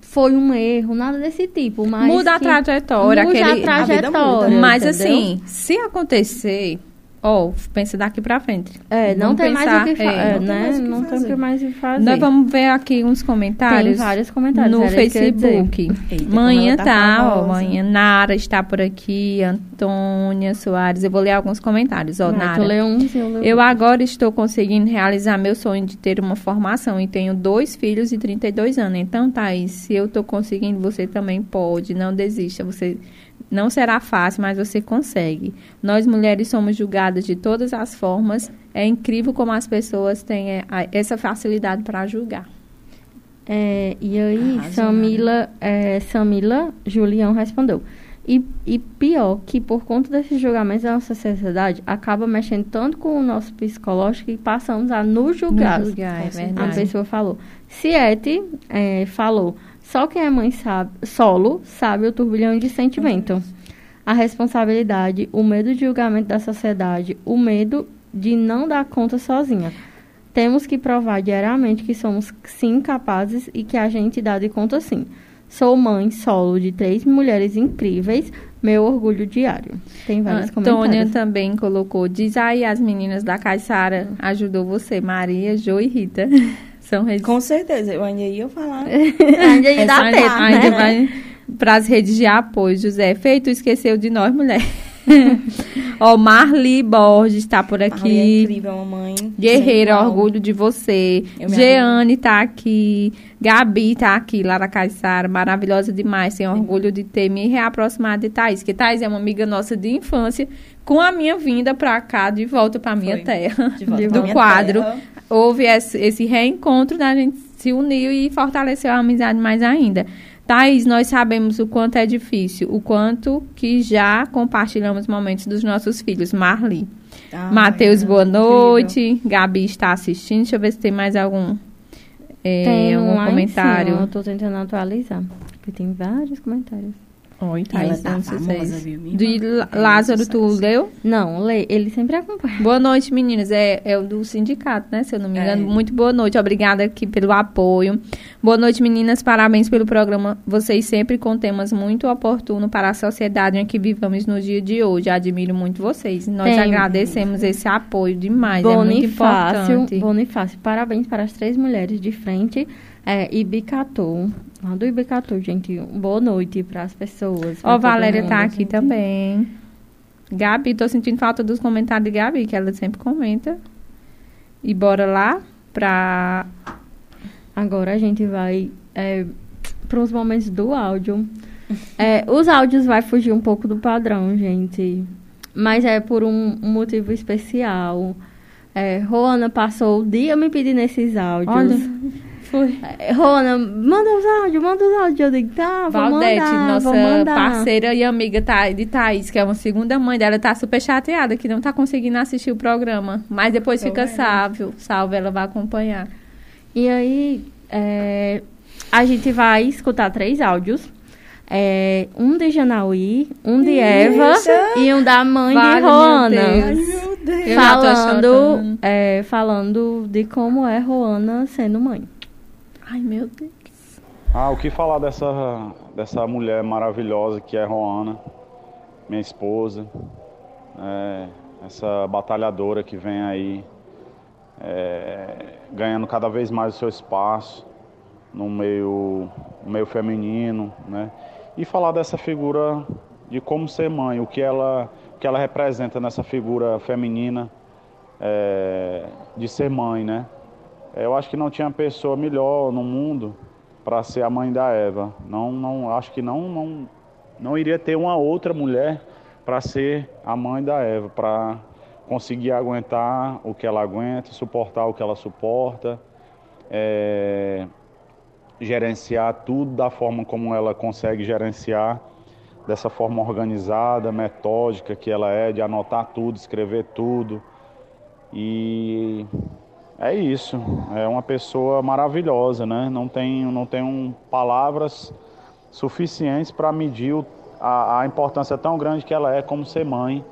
foi um erro, nada desse tipo, mas. Muda a trajetória, muda aquele- a a vida muda, trajetória. Mas entendeu? assim, se acontecer, ó, pensa daqui pra frente. É, não tem mais o que pensar, fazer. é, não tem né? mais o que não tem o fazer. que mais o que fazer. Nós vamos ver aqui uns comentários. Tem vários comentários. No. Facebook. Eita, como Manhã tá tá, ó, manhã Nara está por aqui, Antônia Soares. Eu vou ler alguns comentários, ó, Nara. tu lê uns eu leio Eu agora estou conseguindo realizar meu sonho de ter uma formação e tenho dois filhos e 32 anos. Então, Thaís, se eu estou conseguindo, você também pode. Não desista. Você Não será fácil, mas você consegue. Nós mulheres somos julgadas de todas as formas. É incrível como as pessoas têm é, essa facilidade para julgar. É, e aí, Samila, é, Samila Julião respondeu. E, e pior, que por conta desses julgamentos da nossa sociedade, acaba mexendo tanto com o nosso psicológico que passamos a nos julgar. Nos julgar, é verdade. A pessoa falou. Siete é, falou, só quem é mãe sabe, solo sabe o turbilhão de sentimento. A responsabilidade, o medo de julgamento da sociedade, o medo de não dar conta sozinha. Temos que provar diariamente que somos sim capazes e que a gente dá de conta sim. Sou mãe solo de três mulheres incríveis, meu orgulho diário. Tem vários Antônia comentários. também colocou, diz aí as meninas da Caixara, ajudou você, Maria, Jo e Rita. São redes... Com certeza, eu ainda ia falar. ainda ia dar tempo, né? Ainda vai para as redes de apoio, José. Feito, esqueceu de nós, mulher. Ó, Marli Borges está por aqui. Marli é incrível, mamãe. Guerreira, orgulho de você. Jeane está aqui. Gabi está aqui, Lara Caissara, maravilhosa demais. Tenho orgulho de ter me reaproximado de Thaís, que Thaís é uma amiga nossa de infância, com a minha vinda para cá, de volta para minha Foi. terra, de volta do quadro. Terra. Houve esse, esse reencontro, né? a gente se uniu e fortaleceu a amizade mais ainda. Thaís, nós sabemos o quanto é difícil, o quanto que já compartilhamos momentos dos nossos filhos. Marli. Ah, Matheus, é, boa noite. Incrível. Gabi está assistindo. Deixa eu ver se tem mais algum, é, tem algum comentário. eu estou tentando atualizar, porque tem vários comentários. Oi, tá, ela tá famosa, viu, De Lázaro, tu leu? Não, lê. Ele sempre acompanha. Boa noite, meninas. É, é o do sindicato, né? Se eu não me engano. É. Muito boa noite. Obrigada aqui pelo apoio. Boa noite, meninas. Parabéns pelo programa. Vocês sempre com temas muito oportunos para a sociedade em que vivamos no dia de hoje. Admiro muito vocês. Nós Tem. agradecemos esse apoio demais. Bonifácio, é muito importante. Bonifácio, parabéns para as três mulheres de frente é, Ibicatu. Lá do Ibicatu, gente. Boa noite para as pessoas. Ó, oh, Valéria mundo, tá aqui gente. também. Gabi, tô sentindo falta dos comentários de Gabi, que ela sempre comenta. E bora lá para Agora a gente vai é, para os momentos do áudio. É, os áudios vai fugir um pouco do padrão, gente. Mas é por um, um motivo especial. É, Roana passou o dia me pedindo esses áudios. Olha. Foi. É, Rona, manda os áudios, manda os áudios. Eu digo, tá, vou Valdete, mandar, nossa vou mandar. parceira e amiga tá, de Thaís, que é uma segunda mãe dela, tá super chateada que não tá conseguindo assistir o programa. Mas depois Tô fica salvo, salvo, ela vai acompanhar. E aí, é, a gente vai escutar três áudios. É, um de Janaui, um de Eva e um da mãe vale, de Roana. Ai, meu Deus. Falando, é, falando de como é Roana sendo mãe. Ai, meu Deus. Ah, o que falar dessa, dessa mulher maravilhosa que é Roana, minha esposa, é, essa batalhadora que vem aí é, ganhando cada vez mais o seu espaço no meio, no meio feminino, né? E falar dessa figura de como ser mãe, o que ela, o que ela representa nessa figura feminina é, de ser mãe, né? Eu acho que não tinha pessoa melhor no mundo para ser a mãe da Eva. Não, não, acho que não, não, não iria ter uma outra mulher para ser a mãe da Eva, para conseguir aguentar o que ela aguenta, suportar o que ela suporta, é, gerenciar tudo da forma como ela consegue gerenciar, dessa forma organizada, metódica que ela é, de anotar tudo, escrever tudo. E é isso, é uma pessoa maravilhosa, né? Não tenho, não tenho palavras suficientes para medir a, a importância tão grande que ela é como ser mãe.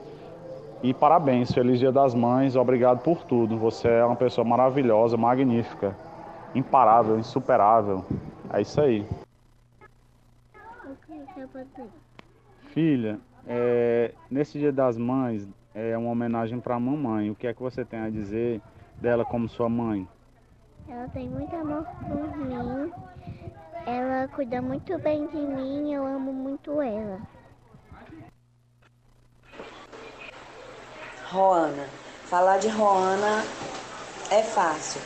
E parabéns, feliz Dia das Mães, obrigado por tudo. Você é uma pessoa maravilhosa, magnífica, imparável, insuperável. É isso aí. Filha, é, nesse Dia das Mães é uma homenagem para a mamãe. O que é que você tem a dizer dela como sua mãe? Ela tem muito amor por mim. Ela cuida muito bem de mim. Eu amo muito ela. Roana. Falar de Roana é fácil.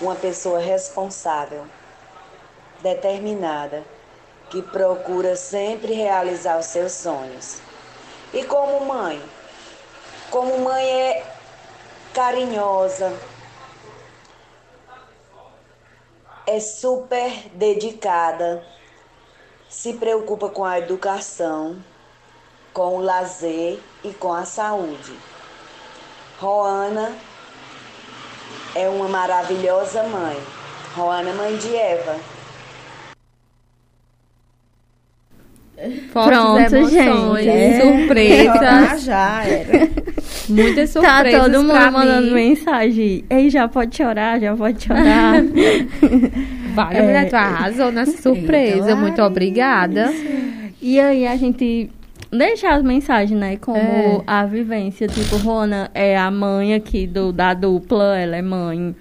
Uma pessoa responsável, determinada, que procura sempre realizar os seus sonhos. E como mãe, como mãe é carinhosa, é super dedicada, se preocupa com a educação, com o lazer e com a saúde. Roana é uma maravilhosa mãe. Roana, mãe de Eva. Fortes Pronto, emoções, gente. surpresas. Ah, já era. Muitas Tá surpresas todo mundo mandando mim. mensagem. Ei, já pode chorar, já pode chorar. Vale, É, mulher, tu arrasou nessa surpresa. Muito obrigada. E aí a gente deixa as mensagens, né? Como É. a vivência. Tipo, Rona é a mãe aqui do, da dupla, ela é mãe.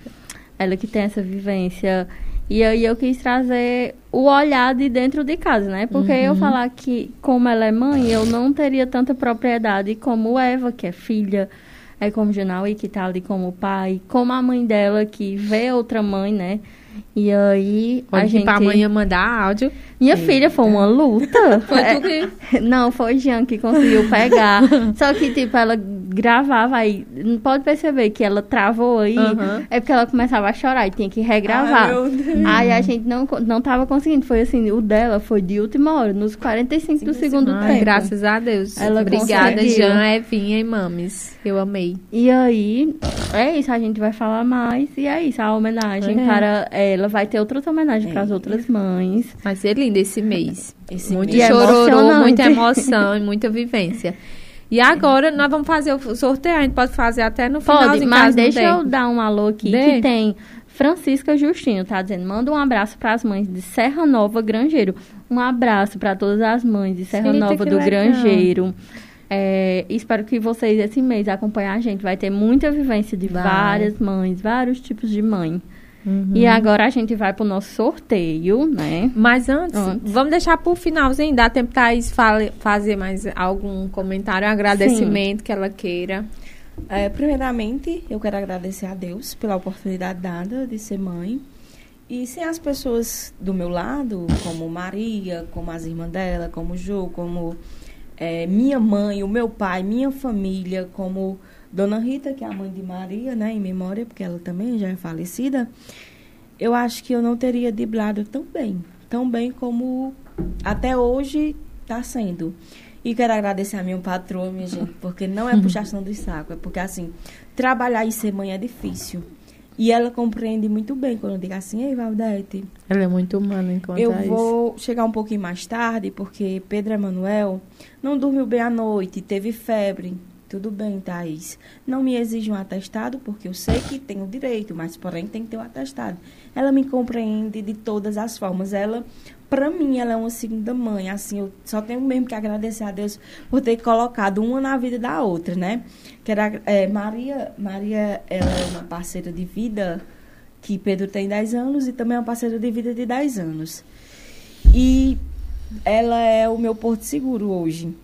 Ela que tem essa vivência. E aí eu quis trazer o olhar de dentro de casa, né? Porque eu Uhum. falar que, como ela é mãe, eu não teria tanta propriedade como Eva, que é filha. É como Janaui, que tá ali como pai. Como a mãe dela, que vê outra mãe, né? E aí a Pode gente... ir pra amanhã mandar áudio. Minha filha, foi uma luta. Foi É, tu que... Não, foi Jean que conseguiu pegar. Só que, tipo, ela gravava aí. Não pode perceber que ela travou aí. Aham. É porque ela começava a chorar e tinha que regravar. Ai, meu Deus. aí a gente não, não tava conseguindo. Foi assim, o dela foi de última hora, nos 45 do segundo Ai, tempo. graças a Deus. Ela Obrigada, conseguiu. Jean, Evinha e Mames. Eu amei. E aí, é isso, a gente vai falar mais. E é isso, a homenagem É. para ela. Vai ter outra homenagem para as É. outras mães. Vai ser lindo esse mês. Esse muito mês. E chororô, muita emoção e muita vivência. E agora nós vamos fazer o sorteio. A gente pode fazer até no final. Pode, mas deixa eu dar um alô aqui Dê. que tem Francisca Justino, tá dizendo, manda um abraço para as mães de Serra Nova Grangeiro. Um abraço para todas as mães de Serra Eita, Nova do legal. Grangeiro. É, espero que vocês esse mês acompanhem a gente. Vai ter muita vivência de Vai. várias mães, vários tipos de mãe. Uhum. E agora a gente vai pro nosso sorteio, né? Mas antes, Antes. vamos deixar pro finalzinho. Dá tempo pra Thaís fale- fazer mais algum comentário, um agradecimento que ela queira. É, primeiramente, eu quero agradecer a Deus pela oportunidade dada de ser mãe. E sem as pessoas do meu lado, como Maria, como as irmãs dela, como Ju, como é, minha mãe, o meu pai, minha família, como Dona Rita, que é a mãe de Maria, né, em memória, porque ela também já é falecida, eu acho que eu não teria driblado tão bem. Tão bem como até hoje está sendo. E quero agradecer a minha patroa, minha gente, porque não é puxação do saco, é porque, assim, trabalhar e ser mãe é difícil. E ela compreende muito bem quando eu digo assim, ei, Valdete, Ela é muito humana enquanto eu isso. vou chegar um pouquinho mais tarde, porque Pedro Emanuel não dormiu bem à noite, teve febre. Tudo bem, Thaís. Não me exige um atestado, porque eu sei que tenho direito, mas porém tem que ter o atestado. Ela me compreende de todas as formas. Ela, para mim, ela é uma segunda mãe. Assim, eu só tenho mesmo que agradecer a Deus por ter colocado uma na vida da outra, né? Que era, é, Maria, Maria, ela é uma parceira de vida que Pedro tem 10 anos e também é uma parceira de vida de 10 anos. E ela é o meu porto seguro hoje.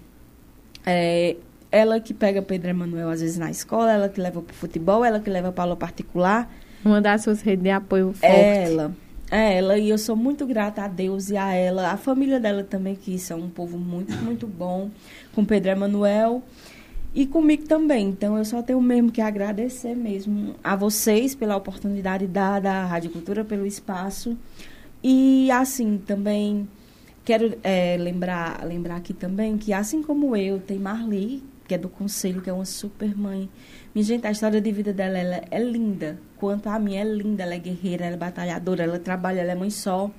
É, ela que pega Pedro Emanuel às vezes na escola, ela que leva para futebol, ela que leva para aula particular. Uma das suas redes de apoio forte. Ela. É ela, e eu sou muito grata a Deus e a ela, a família dela também, que são um povo muito, muito bom, com Pedro Emanuel e comigo também. Então, eu só tenho mesmo que agradecer mesmo a vocês pela oportunidade dada, à Rádio Cultura pelo espaço. E, assim, também quero é, lembrar, lembrar aqui também que, assim como eu, tem Marli, que é do Conselho, que é uma super mãe. Minha gente, a história de vida dela ela é linda. Quanto a minha, é linda. Ela é guerreira, ela é batalhadora, ela trabalha, ela é mãe só,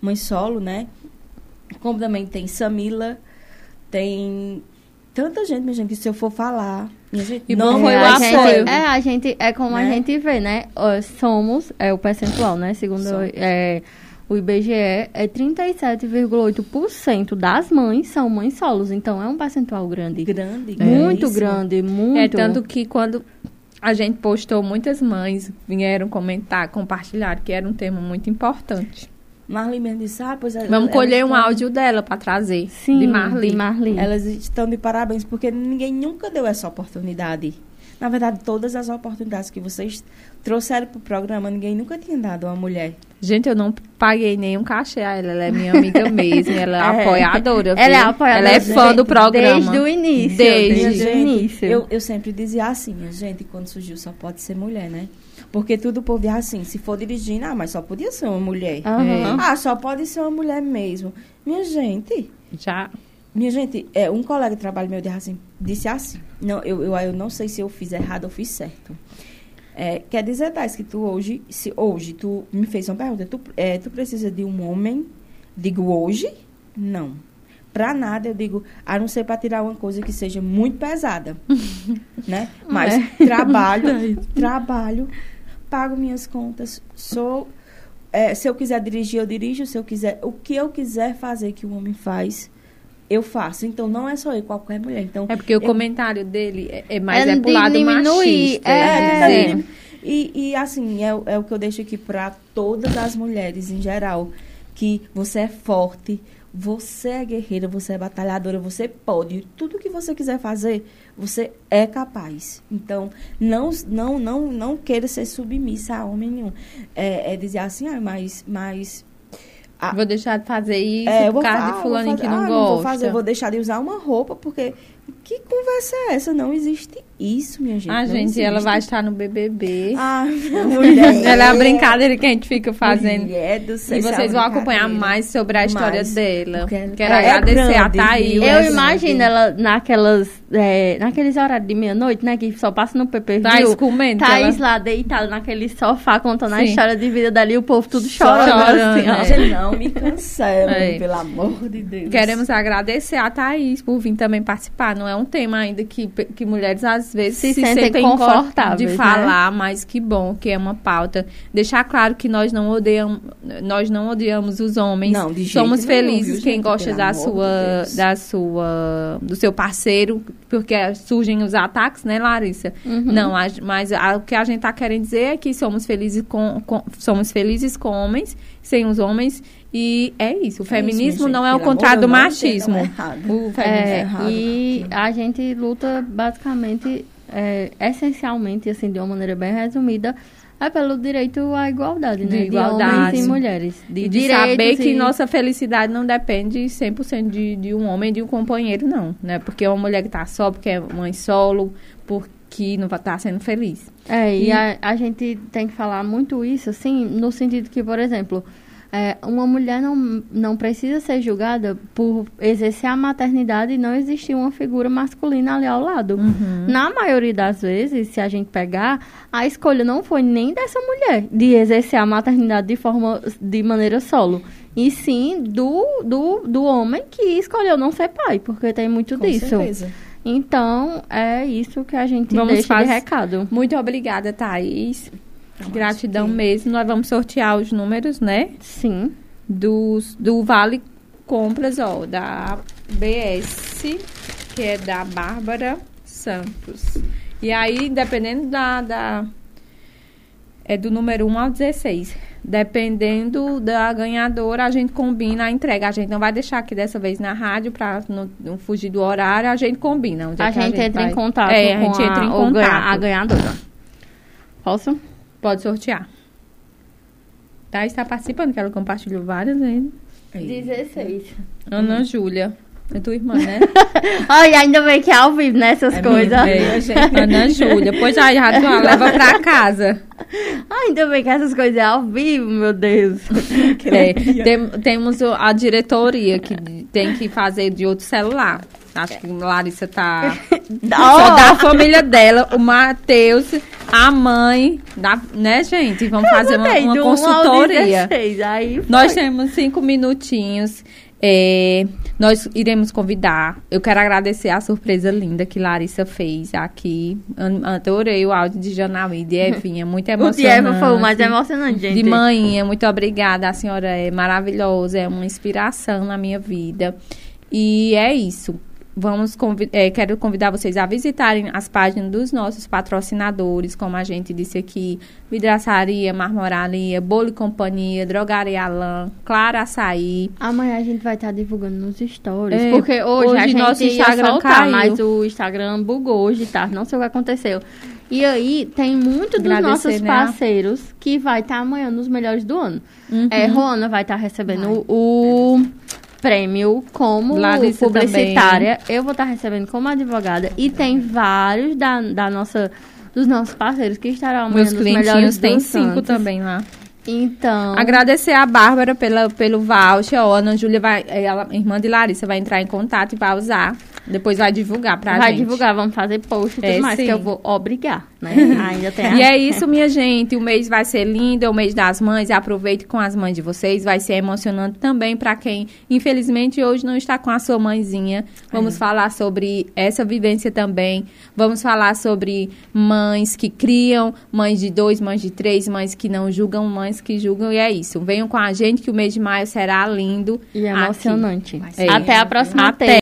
mãe solo, né? Como também tem Samila, tem tanta gente, minha gente, que se eu for falar, gente, não foi é, o a apoio. gente, é, a gente, é como a Né? gente vê, né? Somos, é o percentual, né? Segundo Somos. é, o IBGE, é 37,8% das mães são mães solos. Então, é um percentual grande. grande, muito grandíssimo. grande, muito. É tanto que quando a gente postou, muitas mães vieram comentar, compartilhar, que era um tema muito importante. Marli mesmo disse, ah, pois... Vamos elas colher um estão- áudio dela para trazer. Sim, de Marli. de Marli. Elas estão de parabéns, porque ninguém nunca deu essa oportunidade. Na verdade, todas as oportunidades que vocês trouxeram pro programa, ninguém nunca tinha dado a uma mulher. Gente, eu não paguei nenhum cachê a ela. Ela é minha amiga mesmo. Ela é, É. apoiadora. Ela é apoiadora. Ela é fã do programa. Desde o início. Desde. Desde, o início. Eu, eu sempre dizia assim, minha gente, quando surgiu só pode ser mulher, né? Porque tudo o povo ia assim, se for dirigindo, ah, mas só podia ser uma mulher. Aham. Ah, só pode ser uma mulher mesmo. Minha gente, Já. Minha gente, é, um colega de trabalho meu disse assim, disse assim não, eu, eu, eu não sei se eu fiz errado ou fiz certo. É, quer dizer, Thais, que tu hoje, se hoje tu me fez uma pergunta, tu, é, tu precisa de um homem? Digo, hoje? Não. Pra nada, eu digo, a não ser pra tirar uma coisa que seja muito pesada. né? Mas trabalho, trabalho, pago minhas contas, sou... é, se eu quiser dirigir, eu dirijo. Se eu quiser... O que eu quiser fazer que o homem faz, eu faço. Então, não é só eu, qualquer mulher. Então, É porque o eu- comentário dele é, é mais É é pro lado diminuir, machista. é. Sim. E, e assim, é, o- é o que eu deixo aqui para todas as mulheres em geral. Que você é forte, você é guerreira, você é batalhadora, você pode. Tudo que você quiser fazer, você é capaz. Então, não, não, não, não queira ser submissa a homem nenhum. É, é dizer assim, ah, mas, mas Ah. Vou deixar de fazer isso é, por vou causa fa- de ah, vou fazer- que não ah, gosta. vou fazer, vou deixar de usar uma roupa, porque que conversa é essa? Não existe isso, minha gente. Ah, não gente, ela vai estar no BBB. Ah, mulher. Ela é a brincadeira que a gente fica fazendo. Mulher do céu, E é vocês vão acompanhar mais sobre a história Mais, dela. ela- Quero é agradecer a Thaís. Eu imagino ela naquelas, é, naqueles horários de meia-noite, né? Que só passa no PPV. Thaís comendo. que Thaís ela- lá deitada naquele sofá contando a Sim. história de vida dali, o povo tudo chorando. chorando, assim? Gente, não me cancelem, É. pelo amor de Deus. Queremos agradecer a Thaís por vir também participar. Não é um tema ainda que, que mulheres às vezes Se se, sentem sentem confortáveis, de né? falar, mas que bom que é uma pauta. Deixar claro que nós não odiamos, nós não odiamos os homens. Não, de jeito Somos felizes quem gente? gosta da sua, Deus. da sua, do seu parceiro, porque surgem os ataques, né, Larissa? Uhum. Não, a- mas a- o que a gente tá querendo dizer é que somos felizes com, com- somos felizes com homens, sem os homens. E é isso. O É feminismo isso, não é o contrário do não machismo. O feminismo É, errado, e a gente luta basicamente, é, essencialmente, assim, de uma maneira bem resumida, é pelo direito à igualdade, De né? igualdade. De homens e mulheres. De, E de saber que e- nossa felicidade não depende 100% de, de um homem de um companheiro, não. Né? Porque é uma mulher que tá só, porque é mãe solo, porque não vai estar sendo feliz. É, e, E- a, a gente tem que falar muito isso, assim, no sentido que, por exemplo, é, uma mulher não, não precisa ser julgada por exercer a maternidade e não existir uma figura masculina ali ao lado. Na maioria das vezes, se a gente pegar, a escolha não foi nem dessa mulher de exercer a maternidade de forma de maneira solo. E sim do, do, do homem que escolheu não ser pai, porque tem muito Com disso. certeza. Então, é isso que a gente Vamos deixa faz- de recado. Muito obrigada, Thaís. Gratidão que- mesmo. Nós vamos sortear os números, né? Sim. Dos, do Vale Compras, ó, da BS, que é da Bárbara Santos. E aí, dependendo da, da- É do número 1 ao 16. Dependendo da ganhadora, a gente combina a entrega. A gente não vai deixar aqui dessa vez na rádio para não, não fugir do horário. A gente combina. é A que gente entra vai. em contato É, a com gente entra em ganha- contato. a ganhadora. Posso? Pode sortear. Tá, está participando, que ela compartilhou várias vezes. 16. Ana Júlia. É tua irmã, né? Olha, ainda bem que é ao vivo nessas É coisas. mesmo, É, Ana Júlia. Pois já, já tu leva pra casa. Ainda bem que essas coisas é ao vivo, meu Deus. É, tem- temos a diretoria que tem que fazer de outro celular. Acho que Larissa tá. Só da família dela, o Matheus, a mãe, da, né, gente? Vamos fazer uma, uma um consultoria. 16, aí Nós temos cinco minutinhos. É, nós iremos convidar. Eu quero agradecer a surpresa linda que Larissa fez aqui. Adorei o áudio de Janaí, de Evinha, muito O emocionante. de Eva foi o mais emocionante, gente. De manhã, muito obrigada. A senhora é maravilhosa, é uma inspiração na minha vida. E é isso. Vamos é, quero convidar vocês a visitarem as páginas dos nossos patrocinadores, como a gente disse aqui, Vidraçaria, Marmoraria, Bolo e Companhia, Drogaria Alain, Clara Açaí. Amanhã a gente vai estar divulgando nos stories. É, porque hoje, hoje a gente nosso ia Instagram soltar, caiu. mas o Instagram bugou hoje, tá? Não sei o que aconteceu. E aí, tem muito dos Agradecer, nossos né? parceiros que vai estar amanhã nos melhores do ano. Uhum. É, Rona vai estar recebendo o prêmio como Larissa publicitária. Eu vou estar recebendo como advogada. E tem vários da, da nossa, dos nossos parceiros que estarão amanhã Meus clientinhos tem cinco também lá. Então, Agradecer a Bárbara pela, pelo voucher. Ó, a Ana Júlia vai, ela, irmã de Larissa, vai entrar em contato e vai usar. Depois vai divulgar pra vai gente. divulgar, vamos fazer post e tudo É, mais, que sim. eu vou obrigar, né? Ainda tem a- E é isso, minha gente. O mês vai ser lindo, é o mês das mães. Aproveite com as mães de vocês. Vai ser emocionante também para quem, infelizmente, hoje não está com a sua mãezinha. Vamos falar sobre essa vivência também. Vamos falar sobre mães que criam, mães de dois, mães de três, mães que não julgam, mães que julgam. E é isso. Venham com a gente que o mês de maio será lindo. E aqui. emocionante. É. Até a próxima Até.